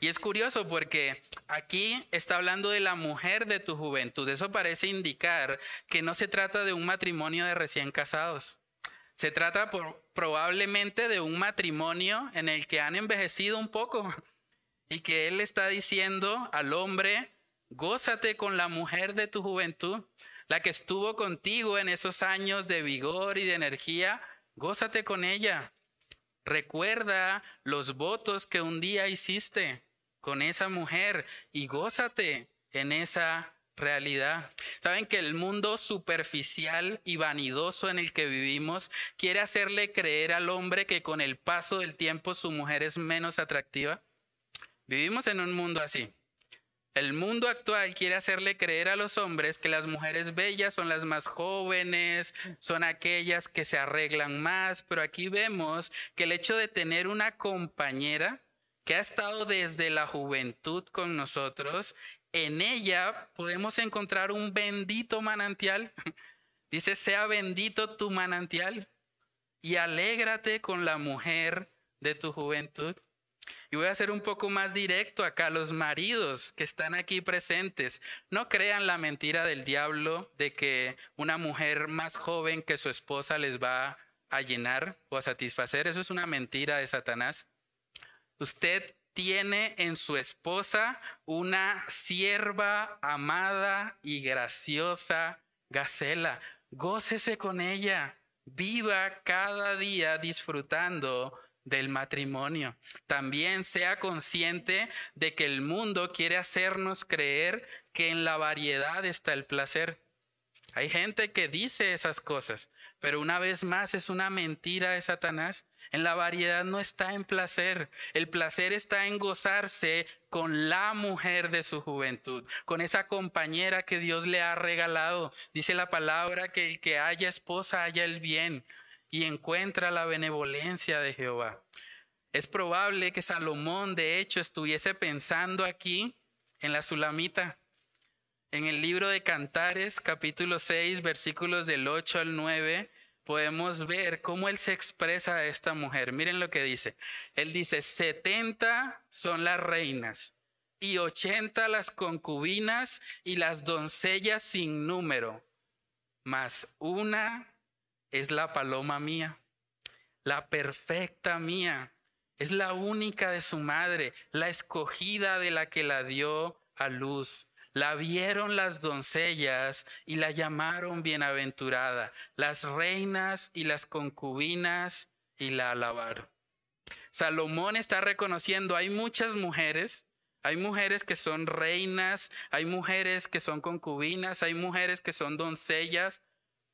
Y es curioso porque aquí está hablando de la mujer de tu juventud. Eso parece indicar que no se trata de un matrimonio de recién casados. Se trata probablemente de un matrimonio en el que han envejecido un poco y que él está diciendo al hombre, gózate con la mujer de tu juventud, la que estuvo contigo en esos años de vigor y de energía, gózate con ella. Recuerda los votos que un día hiciste. con esa mujer y gózate en esa realidad. Saben que el mundo superficial y vanidoso en el que vivimos quiere hacerle creer al hombre que con el paso del tiempo su mujer es menos atractiva. Vivimos en un mundo así. El mundo actual quiere hacerle creer a los hombres que las mujeres bellas son las más jóvenes, son aquellas que se arreglan más, pero aquí vemos que el hecho de tener una compañera que ha estado desde la juventud con nosotros, en ella podemos encontrar un bendito manantial. Dice, sea bendito tu manantial y alégrate con la mujer de tu juventud. Y voy a ser un poco más directo acá. Los maridos que están aquí presentes, no crean la mentira del diablo de que una mujer más joven que su esposa les va a llenar o a satisfacer. Eso es una mentira de Satanás. Usted tiene en su esposa una sierva amada y graciosa Gacela. Gócese con ella. Viva cada día disfrutando del matrimonio. También sea consciente de que el mundo quiere hacernos creer que en la variedad está el placer. Hay gente que dice esas cosas, pero una vez más es una mentira de Satanás. En la variedad no está en placer. El placer está en gozarse con la mujer de su juventud, con esa compañera que Dios le ha regalado. Dice la palabra que el que haya esposa haya el bien y encuentra la benevolencia de Jehová. Es probable que Salomón, de hecho, estuviese pensando aquí en la Sulamita. En el libro de Cantares, capítulo 6, versículos del 8 al 9, podemos ver cómo él se expresa a esta mujer. Miren lo que dice. Él dice, 70 son las reinas y 80 las concubinas y las doncellas sin número, mas una es la paloma mía, la perfecta mía. Es la única de su madre, la escogida de la que la dio a luz. La vieron las doncellas y la llamaron bienaventurada, las reinas y las concubinas y la alabaron. Salomón está reconociendo, hay muchas mujeres, hay mujeres que son reinas, hay mujeres que son concubinas, hay mujeres que son doncellas,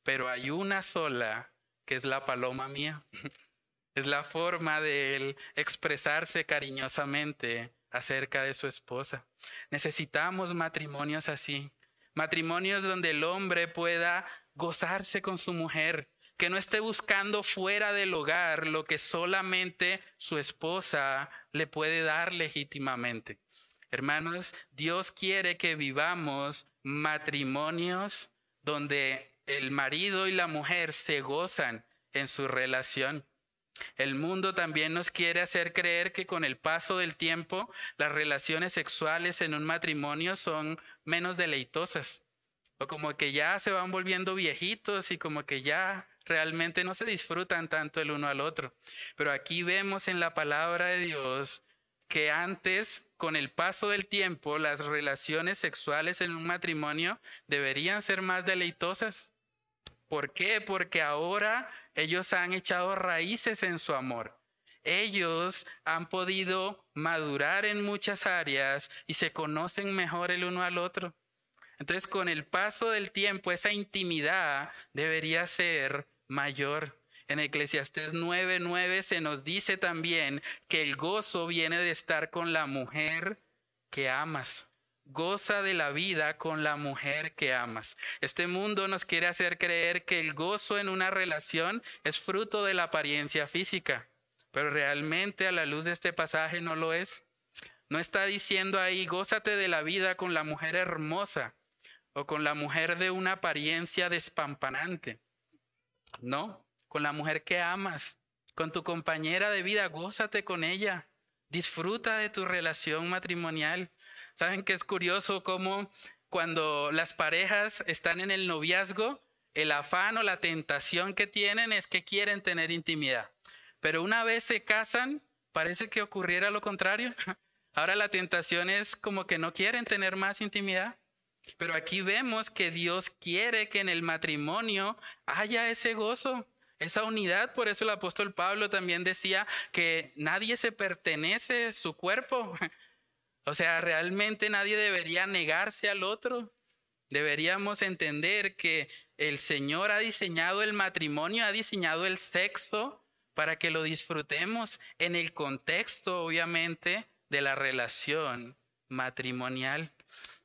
pero hay una sola que es la paloma mía. Es la forma de él expresarse cariñosamente acerca de su esposa. Necesitamos matrimonios así, matrimonios donde el hombre pueda gozarse con su mujer, que no esté buscando fuera del hogar lo que solamente su esposa le puede dar legítimamente. Hermanos, Dios quiere que vivamos matrimonios donde el marido y la mujer se gozan en su relación. El mundo también nos quiere hacer creer que con el paso del tiempo las relaciones sexuales en un matrimonio son menos deleitosas. O como que ya se van volviendo viejitos y como que ya realmente no se disfrutan tanto el uno al otro. Pero aquí vemos en la palabra de Dios que antes, con el paso del tiempo, las relaciones sexuales en un matrimonio deberían ser más deleitosas. ¿Por qué? Porque ahora ellos han echado raíces en su amor. Ellos han podido madurar en muchas áreas y se conocen mejor el uno al otro. Entonces, con el paso del tiempo, esa intimidad debería ser mayor. En Eclesiastés 9:9 se nos dice también que el gozo viene de estar con la mujer que amas goza de la vida con la mujer que amas. Este mundo nos quiere hacer creer que el gozo en una relación es fruto de la apariencia física, pero realmente a la luz de este pasaje no lo es. No está diciendo ahí, gózate de la vida con la mujer hermosa o con la mujer de una apariencia despampanante. No, con la mujer que amas, con tu compañera de vida, gózate con ella. Disfruta de tu relación matrimonial. ¿Saben que es curioso cómo cuando las parejas están en el noviazgo, el afán o la tentación que tienen es que quieren tener intimidad? Pero una vez se casan, parece que ocurriera lo contrario. Ahora la tentación es como que no quieren tener más intimidad. Pero aquí vemos que Dios quiere que en el matrimonio haya ese gozo, esa unidad. Por eso el apóstol Pablo también decía que nadie se pertenece a su cuerpo, O sea, realmente nadie debería negarse al otro. Deberíamos entender que el Señor ha diseñado el matrimonio, ha diseñado el sexo para que lo disfrutemos en el contexto, obviamente, de la relación matrimonial.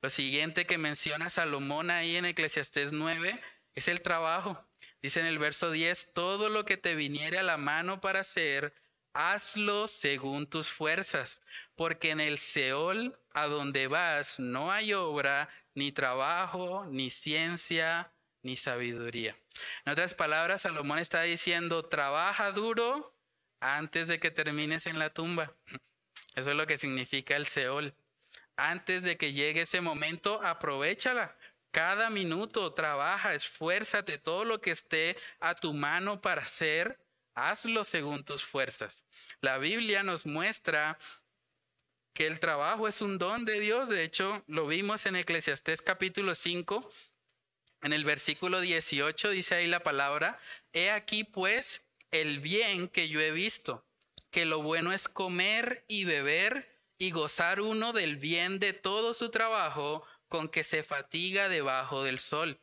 Lo siguiente que menciona Salomón ahí en Eclesiastés 9 es el trabajo. Dice en el verso 10, todo lo que te viniere a la mano para hacer, hazlo según tus fuerzas, porque en el Seol a donde vas no hay obra, ni trabajo, ni ciencia, ni sabiduría. En otras palabras, Salomón está diciendo, trabaja duro antes de que termines en la tumba. Eso es lo que significa el Seol. Antes de que llegue ese momento, aprovechala. Cada minuto trabaja, esfuérzate, todo lo que esté a tu mano para hacer, hazlo según tus fuerzas. La Biblia nos muestra que el trabajo es un don de Dios. De hecho, lo vimos en Eclesiastés capítulo 5, en el versículo 18 dice ahí la palabra, he aquí pues el bien que yo he visto, que lo bueno es comer y beber y gozar uno del bien de todo su trabajo con que se fatiga debajo del sol,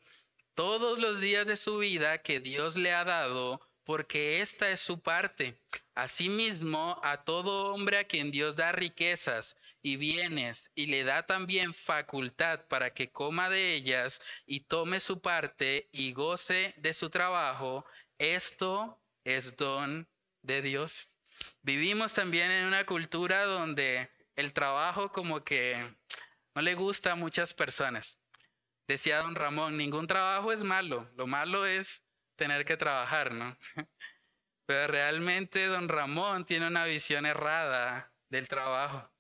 todos los días de su vida que Dios le ha dado, porque esta es su parte. Asimismo, a todo hombre a quien Dios da riquezas y bienes y le da también facultad para que coma de ellas y tome su parte y goce de su trabajo, esto es don de Dios. Vivimos también en una cultura donde el trabajo como que no le gusta a muchas personas. Decía don Ramón, ningún trabajo es malo, lo malo es tener que trabajar, ¿no? Pero realmente don Ramón tiene una visión errada del trabajo.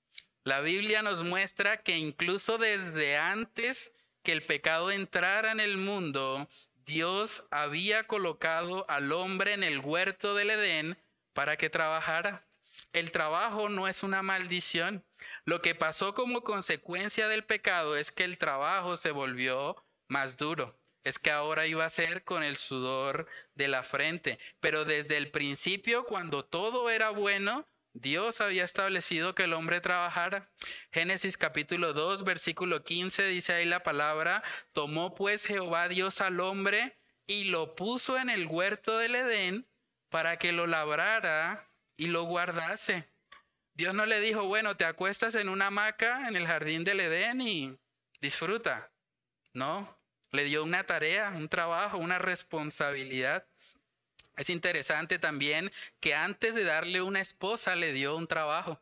La Biblia nos muestra que incluso desde antes que el pecado entrara en el mundo, Dios había colocado al hombre en el huerto del Edén para que trabajara. El trabajo no es una maldición. Lo que pasó como consecuencia del pecado es que el trabajo se volvió más duro es que ahora iba a ser con el sudor de la frente. Pero desde el principio, cuando todo era bueno, Dios había establecido que el hombre trabajara. Génesis capítulo 2, versículo 15 dice ahí la palabra, tomó pues Jehová Dios al hombre y lo puso en el huerto del Edén para que lo labrara y lo guardase. Dios no le dijo, bueno, te acuestas en una hamaca en el jardín del Edén y disfruta. No, le dio una tarea, un trabajo, una responsabilidad. Es interesante también que antes de darle una esposa le dio un trabajo.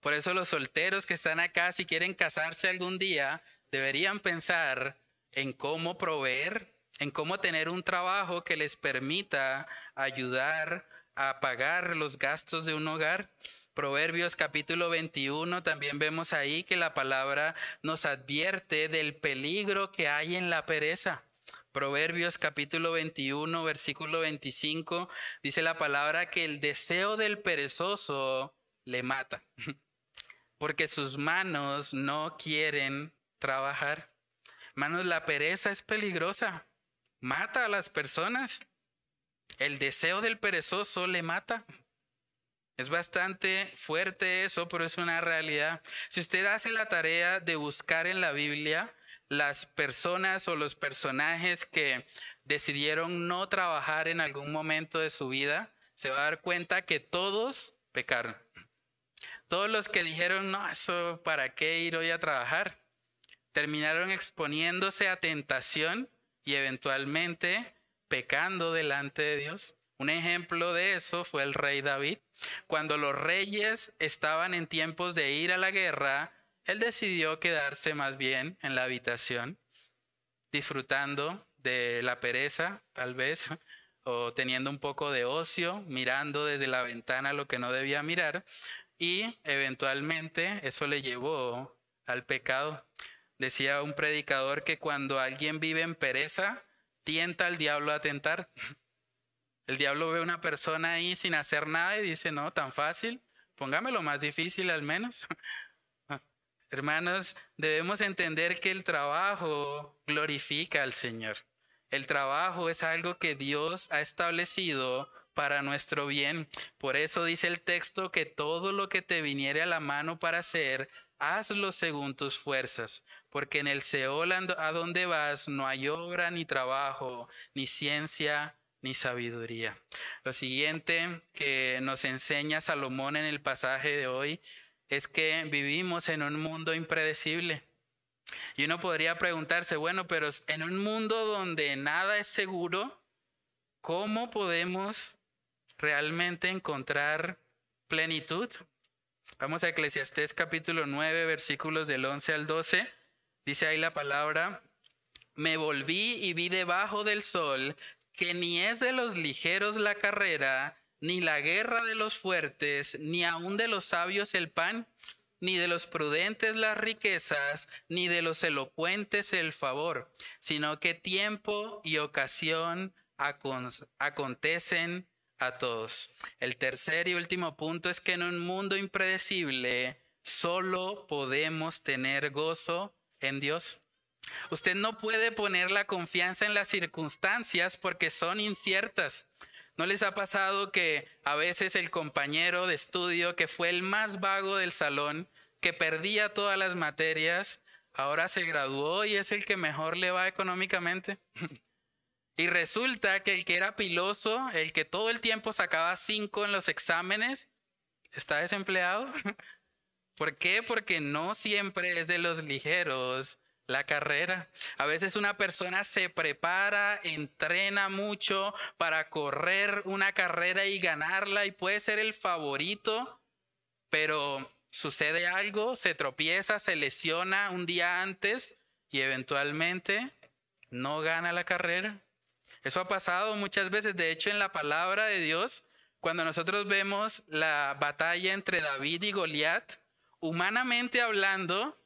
Por eso los solteros que están acá, si quieren casarse algún día, deberían pensar en cómo proveer, en cómo tener un trabajo que les permita ayudar a pagar los gastos de un hogar. Proverbios capítulo 21 también vemos ahí que la palabra nos advierte del peligro que hay en la pereza. Proverbios capítulo 21 versículo 25 dice la palabra que el deseo del perezoso le mata, porque sus manos no quieren trabajar. Manos, la pereza es peligrosa, mata a las personas. El deseo del perezoso le mata. Es bastante fuerte eso, pero es una realidad. Si usted hace la tarea de buscar en la Biblia las personas o los personajes que decidieron no trabajar en algún momento de su vida, se va a dar cuenta que todos pecaron. Todos los que dijeron, no, eso, ¿para qué ir hoy a trabajar? Terminaron exponiéndose a tentación y eventualmente pecando delante de Dios. Un ejemplo de eso fue el rey David. Cuando los reyes estaban en tiempos de ir a la guerra, él decidió quedarse más bien en la habitación, disfrutando de la pereza, tal vez, o teniendo un poco de ocio, mirando desde la ventana lo que no debía mirar, y eventualmente eso le llevó al pecado. Decía un predicador que cuando alguien vive en pereza, tienta al diablo a tentar. El diablo ve a una persona ahí sin hacer nada y dice, no, tan fácil, póngamelo más difícil al menos. Hermanos, debemos entender que el trabajo glorifica al Señor. El trabajo es algo que Dios ha establecido para nuestro bien. Por eso dice el texto que todo lo que te viniere a la mano para hacer, hazlo según tus fuerzas, porque en el Seol a donde vas no hay obra ni trabajo, ni ciencia, ni sabiduría. Lo siguiente que nos enseña Salomón en el pasaje de hoy es que vivimos en un mundo impredecible. Y uno podría preguntarse, bueno, pero en un mundo donde nada es seguro, ¿cómo podemos realmente encontrar plenitud? Vamos a Eclesiastés capítulo 9, versículos del 11 al 12. Dice ahí la palabra, me volví y vi debajo del sol que ni es de los ligeros la carrera, ni la guerra de los fuertes, ni aun de los sabios el pan, ni de los prudentes las riquezas, ni de los elocuentes el favor, sino que tiempo y ocasión acontecen a todos. El tercer y último punto es que en un mundo impredecible solo podemos tener gozo en Dios. Usted no puede poner la confianza en las circunstancias porque son inciertas. ¿No les ha pasado que a veces el compañero de estudio que fue el más vago del salón, que perdía todas las materias, ahora se graduó y es el que mejor le va económicamente? y resulta que el que era piloso, el que todo el tiempo sacaba cinco en los exámenes, está desempleado. ¿Por qué? Porque no siempre es de los ligeros la carrera. A veces una persona se prepara, entrena mucho para correr una carrera y ganarla y puede ser el favorito, pero sucede algo, se tropieza, se lesiona un día antes y eventualmente no gana la carrera. Eso ha pasado muchas veces. De hecho, en la palabra de Dios, cuando nosotros vemos la batalla entre David y Goliat, humanamente hablando,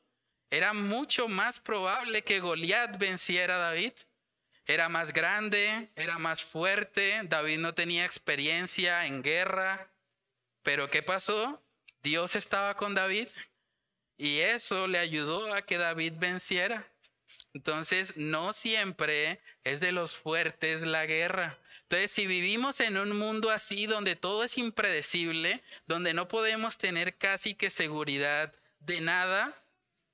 era mucho más probable que Goliat venciera a David. Era más grande, era más fuerte, David no tenía experiencia en guerra. Pero ¿qué pasó? Dios estaba con David y eso le ayudó a que David venciera. Entonces, no siempre es de los fuertes la guerra. Entonces, si vivimos en un mundo así donde todo es impredecible, donde no podemos tener casi que seguridad de nada,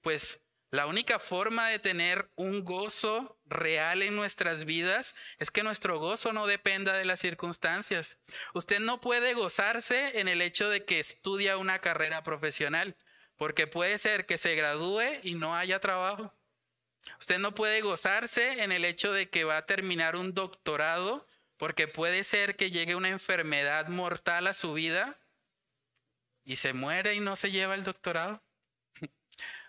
pues la única forma de tener un gozo real en nuestras vidas es que nuestro gozo no dependa de las circunstancias. Usted no puede gozarse en el hecho de que estudia una carrera profesional, porque puede ser que se gradúe y no haya trabajo. Usted no puede gozarse en el hecho de que va a terminar un doctorado, porque puede ser que llegue una enfermedad mortal a su vida y se muere y no se lleva el doctorado.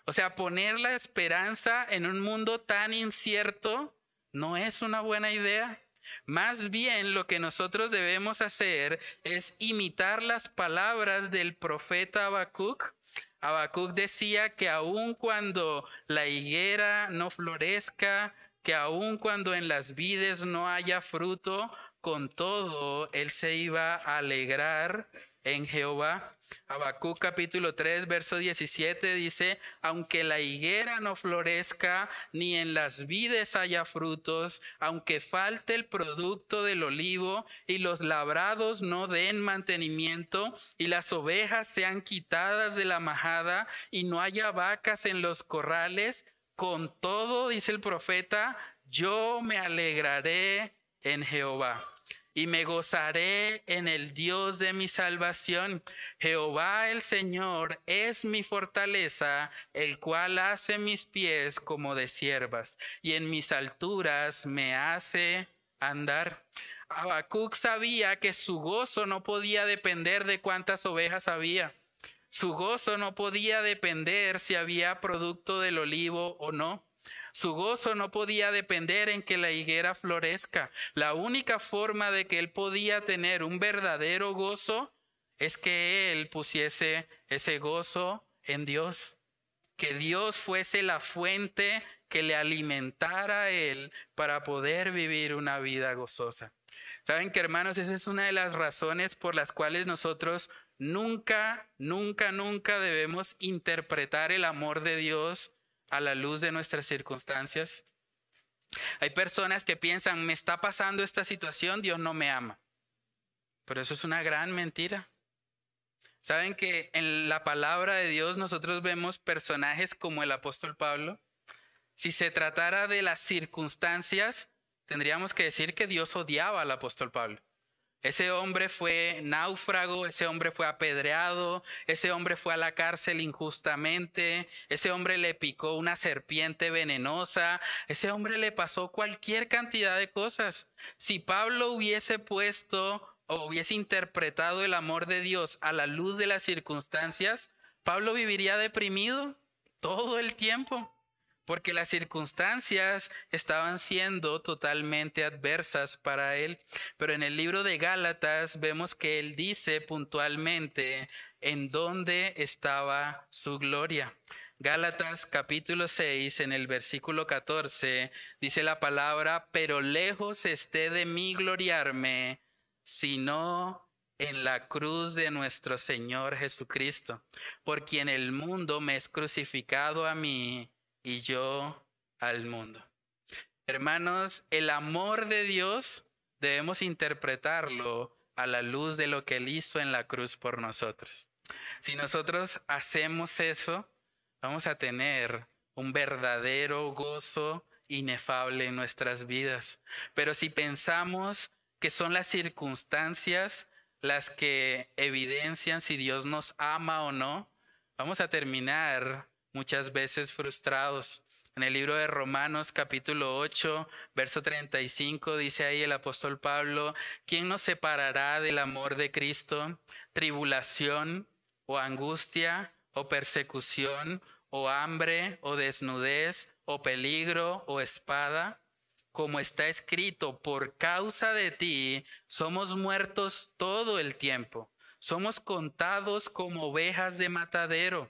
O sea, poner la esperanza en un mundo tan incierto no es una buena idea. Más bien lo que nosotros debemos hacer es imitar las palabras del profeta Habacuc. Habacuc decía que aun cuando la higuera no florezca, que aun cuando en las vides no haya fruto, con todo él se iba a alegrar en Jehová. Habacuc capítulo 3, verso 17 dice, aunque la higuera no florezca, ni en las vides haya frutos, aunque falte el producto del olivo, y los labrados no den mantenimiento, y las ovejas sean quitadas de la majada, y no haya vacas en los corrales, con todo, dice el profeta, yo me alegraré en Jehová y me gozaré en el Dios de mi salvación. Jehová el Señor es mi fortaleza, el cual hace mis pies como de siervas, y en mis alturas me hace andar. Habacuc sabía que su gozo no podía depender de cuántas ovejas había. Su gozo no podía depender si había producto del olivo o no. Su gozo no podía depender en que la higuera florezca. La única forma de que él podía tener un verdadero gozo es que él pusiese ese gozo en Dios. Que Dios fuese la fuente que le alimentara a él para poder vivir una vida gozosa. Saben que hermanos, esa es una de las razones por las cuales nosotros nunca, nunca, nunca debemos interpretar el amor de Dios a la luz de nuestras circunstancias. Hay personas que piensan, me está pasando esta situación, Dios no me ama. Pero eso es una gran mentira. ¿Saben que en la palabra de Dios nosotros vemos personajes como el apóstol Pablo? Si se tratara de las circunstancias, tendríamos que decir que Dios odiaba al apóstol Pablo. Ese hombre fue náufrago, ese hombre fue apedreado, ese hombre fue a la cárcel injustamente, ese hombre le picó una serpiente venenosa, ese hombre le pasó cualquier cantidad de cosas. Si Pablo hubiese puesto o hubiese interpretado el amor de Dios a la luz de las circunstancias, Pablo viviría deprimido todo el tiempo porque las circunstancias estaban siendo totalmente adversas para él. Pero en el libro de Gálatas vemos que él dice puntualmente en dónde estaba su gloria. Gálatas capítulo 6 en el versículo 14 dice la palabra, pero lejos esté de mí gloriarme, sino en la cruz de nuestro Señor Jesucristo, por quien el mundo me es crucificado a mí y yo al mundo. Hermanos, el amor de Dios debemos interpretarlo a la luz de lo que Él hizo en la cruz por nosotros. Si nosotros hacemos eso, vamos a tener un verdadero gozo inefable en nuestras vidas. Pero si pensamos que son las circunstancias las que evidencian si Dios nos ama o no, vamos a terminar muchas veces frustrados. En el libro de Romanos capítulo 8, verso 35 dice ahí el apóstol Pablo, ¿quién nos separará del amor de Cristo? ¿Tribulación o angustia o persecución o hambre o desnudez o peligro o espada? Como está escrito, por causa de ti somos muertos todo el tiempo, somos contados como ovejas de matadero.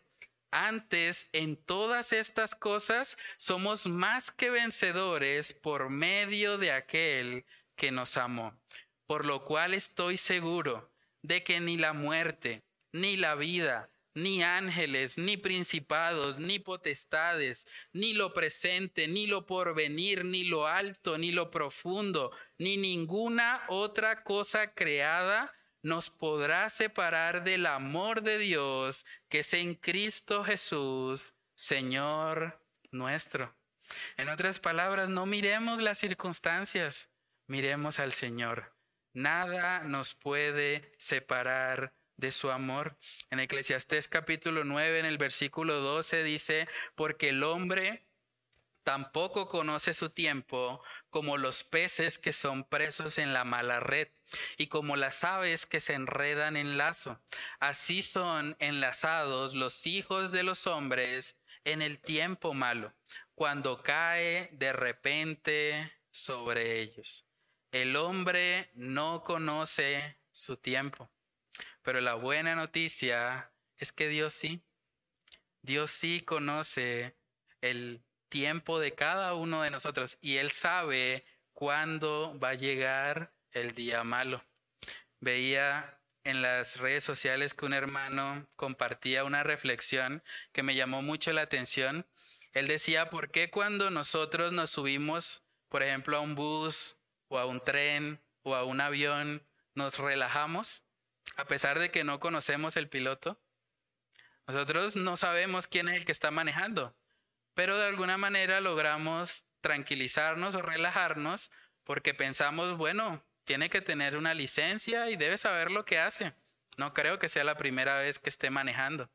Antes, en todas estas cosas, somos más que vencedores por medio de aquel que nos amó. Por lo cual estoy seguro de que ni la muerte, ni la vida, ni ángeles, ni principados, ni potestades, ni lo presente, ni lo porvenir, ni lo alto, ni lo profundo, ni ninguna otra cosa creada nos podrá separar del amor de Dios que es en Cristo Jesús, Señor nuestro. En otras palabras, no miremos las circunstancias, miremos al Señor. Nada nos puede separar de su amor. En Eclesiastés capítulo 9, en el versículo 12 dice, porque el hombre tampoco conoce su tiempo como los peces que son presos en la mala red y como las aves que se enredan en lazo. Así son enlazados los hijos de los hombres en el tiempo malo, cuando cae de repente sobre ellos. El hombre no conoce su tiempo, pero la buena noticia es que Dios sí. Dios sí conoce el tiempo de cada uno de nosotros y Él sabe cuándo va a llegar el día malo. Veía en las redes sociales que un hermano compartía una reflexión que me llamó mucho la atención. Él decía, ¿por qué cuando nosotros nos subimos, por ejemplo, a un bus o a un tren o a un avión, nos relajamos a pesar de que no conocemos el piloto? Nosotros no sabemos quién es el que está manejando pero de alguna manera logramos tranquilizarnos o relajarnos porque pensamos, bueno, tiene que tener una licencia y debe saber lo que hace. No creo que sea la primera vez que esté manejando.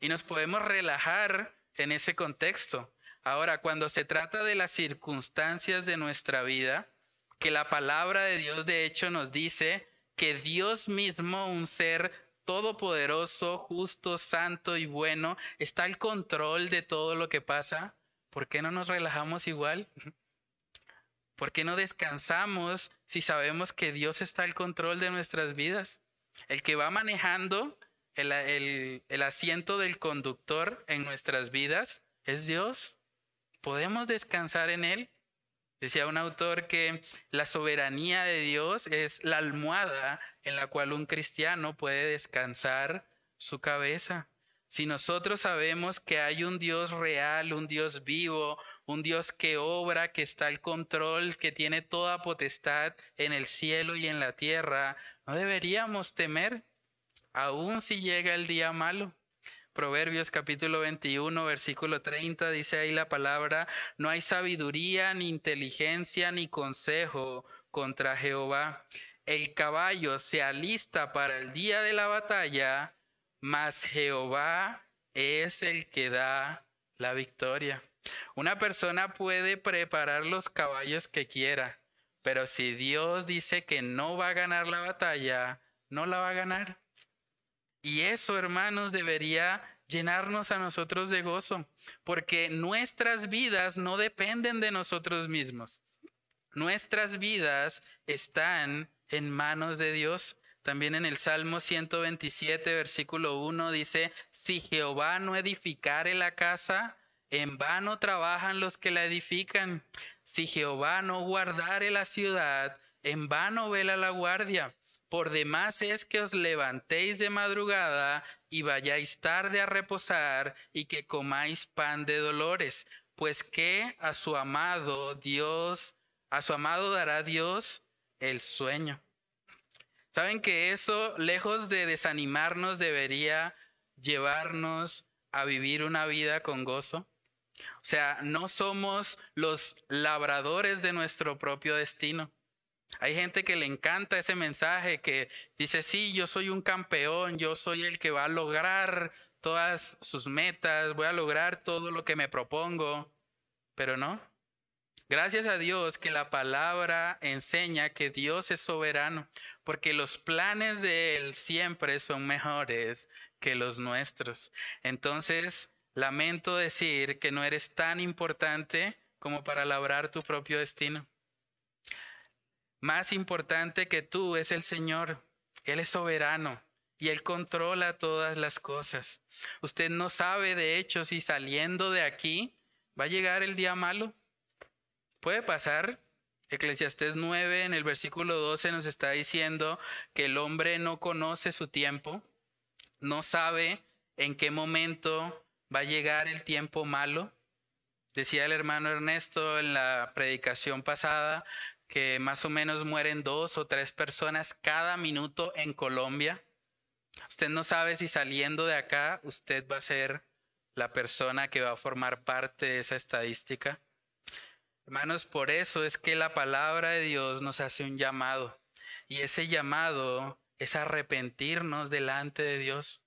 Y nos podemos relajar en ese contexto. Ahora, cuando se trata de las circunstancias de nuestra vida, que la palabra de Dios de hecho nos dice que Dios mismo, un ser todopoderoso, justo, santo y bueno, está al control de todo lo que pasa, ¿por qué no nos relajamos igual? ¿Por qué no descansamos si sabemos que Dios está al control de nuestras vidas? El que va manejando el, el, asiento del conductor en nuestras vidas es Dios. ¿Podemos descansar en Él? Decía un autor que la soberanía de Dios es la almohada en la cual un cristiano puede descansar su cabeza. Si nosotros sabemos que hay un Dios real, un Dios vivo, un Dios que obra, que está al control, que tiene toda potestad en el cielo y en la tierra, no deberíamos temer, aun si llega el día malo. Proverbios capítulo 21, versículo 30, dice ahí la palabra, no hay sabiduría, ni inteligencia, ni consejo contra Jehová. El caballo se alista para el día de la batalla, mas Jehová es el que da la victoria. Una persona puede preparar los caballos que quiera, pero si Dios dice que no va a ganar la batalla, no la va a ganar. Y eso, hermanos, debería llenarnos a nosotros de gozo, porque nuestras vidas no dependen de nosotros mismos. Nuestras vidas están en manos de Dios. También en el Salmo 127, versículo 1 dice, si Jehová no edificare la casa, en vano trabajan los que la edifican. Si Jehová no guardare la ciudad, en vano vela la guardia. Por demás es que os levantéis de madrugada y vayáis tarde a reposar y que comáis pan de dolores, pues que a su amado Dios, a su amado dará Dios el sueño. Saben que eso, lejos de desanimarnos, debería llevarnos a vivir una vida con gozo. O sea, no somos los labradores de nuestro propio destino. Hay gente que le encanta ese mensaje que dice, sí, yo soy un campeón, yo soy el que va a lograr todas sus metas, voy a lograr todo lo que me propongo, pero no. Gracias a Dios que la palabra enseña que Dios es soberano, porque los planes de Él siempre son mejores que los nuestros. Entonces, lamento decir que no eres tan importante como para labrar tu propio destino. Más importante que tú es el Señor. Él es soberano y Él controla todas las cosas. Usted no sabe, de hecho, si saliendo de aquí va a llegar el día malo Puede pasar. Eclesiastés 9 en el versículo 12 nos está diciendo que el hombre no conoce su tiempo, no sabe en qué momento va a llegar el tiempo malo. Decía el hermano Ernesto en la predicación pasada que más o menos mueren dos o tres personas cada minuto en Colombia. Usted no sabe si saliendo de acá usted va a ser la persona que va a formar parte de esa estadística. Hermanos, por eso es que la palabra de Dios nos hace un llamado. Y ese llamado es arrepentirnos delante de Dios,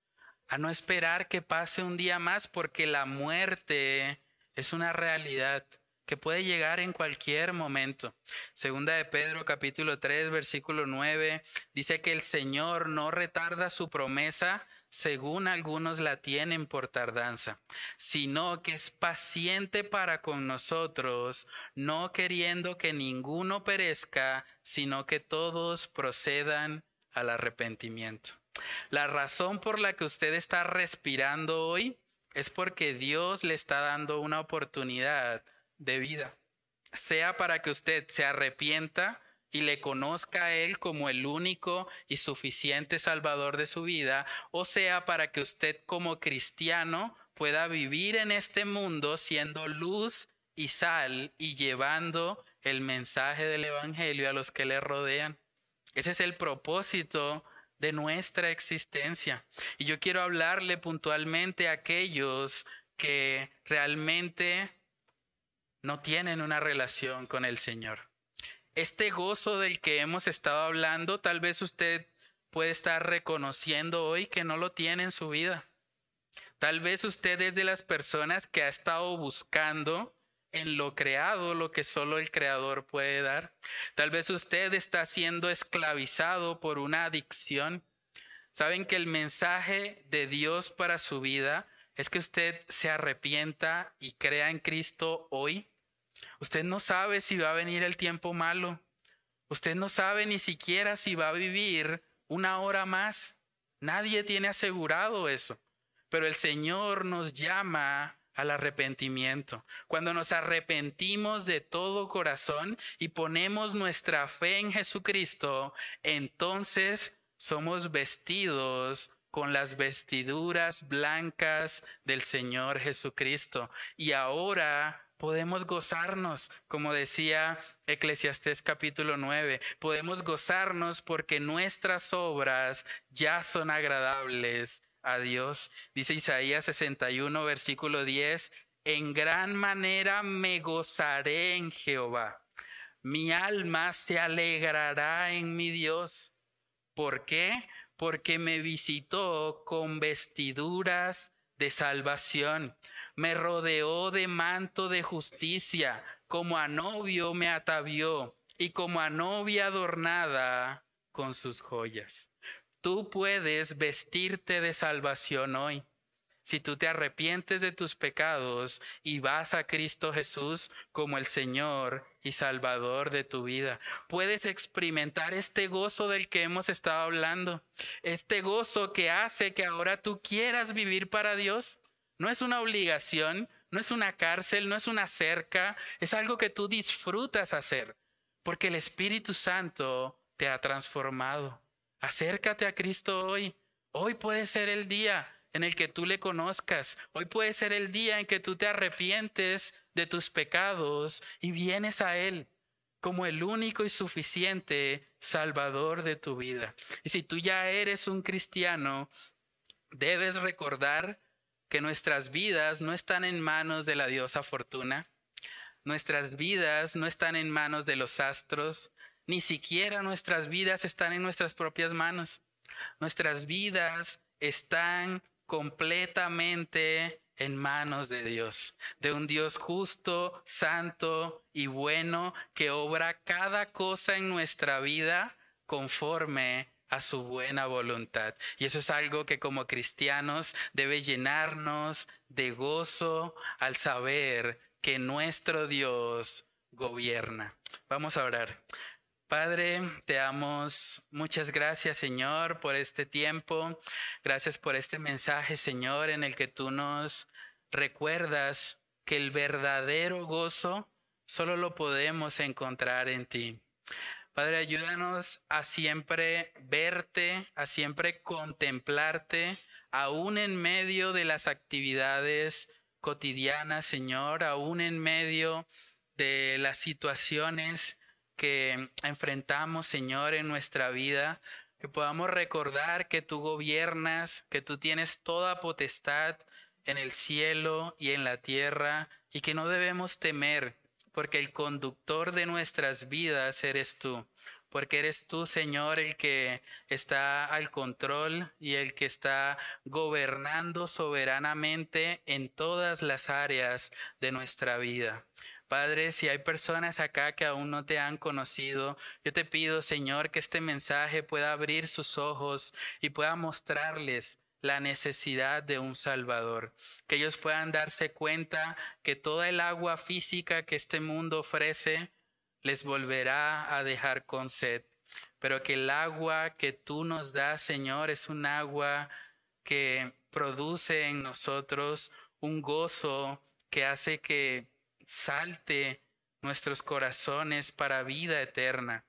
a no esperar que pase un día más, porque la muerte es una realidad que puede llegar en cualquier momento. Segunda de Pedro capítulo 3 versículo 9 dice que el Señor no retarda su promesa según algunos la tienen por tardanza, sino que es paciente para con nosotros, no queriendo que ninguno perezca, sino que todos procedan al arrepentimiento. La razón por la que usted está respirando hoy es porque Dios le está dando una oportunidad de vida, sea para que usted se arrepienta y le conozca a Él como el único y suficiente Salvador de su vida, o sea, para que usted como cristiano pueda vivir en este mundo siendo luz y sal y llevando el mensaje del Evangelio a los que le rodean. Ese es el propósito de nuestra existencia. Y yo quiero hablarle puntualmente a aquellos que realmente no tienen una relación con el Señor. Este gozo del que hemos estado hablando, tal vez usted puede estar reconociendo hoy que no lo tiene en su vida. Tal vez usted es de las personas que ha estado buscando en lo creado lo que solo el creador puede dar. Tal vez usted está siendo esclavizado por una adicción. Saben que el mensaje de Dios para su vida es que usted se arrepienta y crea en Cristo hoy. Usted no sabe si va a venir el tiempo malo. Usted no sabe ni siquiera si va a vivir una hora más. Nadie tiene asegurado eso. Pero el Señor nos llama al arrepentimiento. Cuando nos arrepentimos de todo corazón y ponemos nuestra fe en Jesucristo, entonces somos vestidos con las vestiduras blancas del Señor Jesucristo. Y ahora podemos gozarnos, como decía Eclesiastés capítulo 9, podemos gozarnos porque nuestras obras ya son agradables a Dios. Dice Isaías 61, versículo 10, en gran manera me gozaré en Jehová. Mi alma se alegrará en mi Dios. ¿Por qué? Porque me visitó con vestiduras de salvación me rodeó de manto de justicia, como a novio me atavió y como a novia adornada con sus joyas. Tú puedes vestirte de salvación hoy. Si tú te arrepientes de tus pecados y vas a Cristo Jesús como el Señor y Salvador de tu vida, puedes experimentar este gozo del que hemos estado hablando, este gozo que hace que ahora tú quieras vivir para Dios. No es una obligación, no es una cárcel, no es una cerca, es algo que tú disfrutas hacer, porque el Espíritu Santo te ha transformado. Acércate a Cristo hoy. Hoy puede ser el día en el que tú le conozcas. Hoy puede ser el día en que tú te arrepientes de tus pecados y vienes a Él como el único y suficiente Salvador de tu vida. Y si tú ya eres un cristiano, debes recordar que nuestras vidas no están en manos de la diosa fortuna, nuestras vidas no están en manos de los astros, ni siquiera nuestras vidas están en nuestras propias manos. Nuestras vidas están completamente en manos de Dios, de un Dios justo, santo y bueno que obra cada cosa en nuestra vida conforme a su buena voluntad. Y eso es algo que como cristianos debe llenarnos de gozo al saber que nuestro Dios gobierna. Vamos a orar. Padre, te damos muchas gracias, Señor, por este tiempo. Gracias por este mensaje, Señor, en el que tú nos recuerdas que el verdadero gozo solo lo podemos encontrar en ti. Padre, ayúdanos a siempre verte, a siempre contemplarte, aún en medio de las actividades cotidianas, Señor, aún en medio de las situaciones que enfrentamos, Señor, en nuestra vida, que podamos recordar que tú gobiernas, que tú tienes toda potestad en el cielo y en la tierra, y que no debemos temer porque el conductor de nuestras vidas eres tú, porque eres tú, Señor, el que está al control y el que está gobernando soberanamente en todas las áreas de nuestra vida. Padre, si hay personas acá que aún no te han conocido, yo te pido, Señor, que este mensaje pueda abrir sus ojos y pueda mostrarles la necesidad de un Salvador, que ellos puedan darse cuenta que toda el agua física que este mundo ofrece les volverá a dejar con sed, pero que el agua que tú nos das, Señor, es un agua que produce en nosotros un gozo que hace que salte nuestros corazones para vida eterna.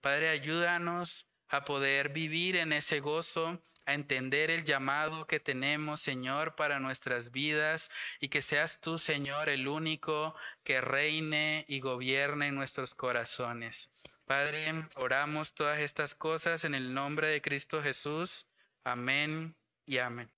Padre, ayúdanos a poder vivir en ese gozo a entender el llamado que tenemos, Señor, para nuestras vidas y que seas tú, Señor, el único que reine y gobierne nuestros corazones. Padre, oramos todas estas cosas en el nombre de Cristo Jesús. Amén y amén.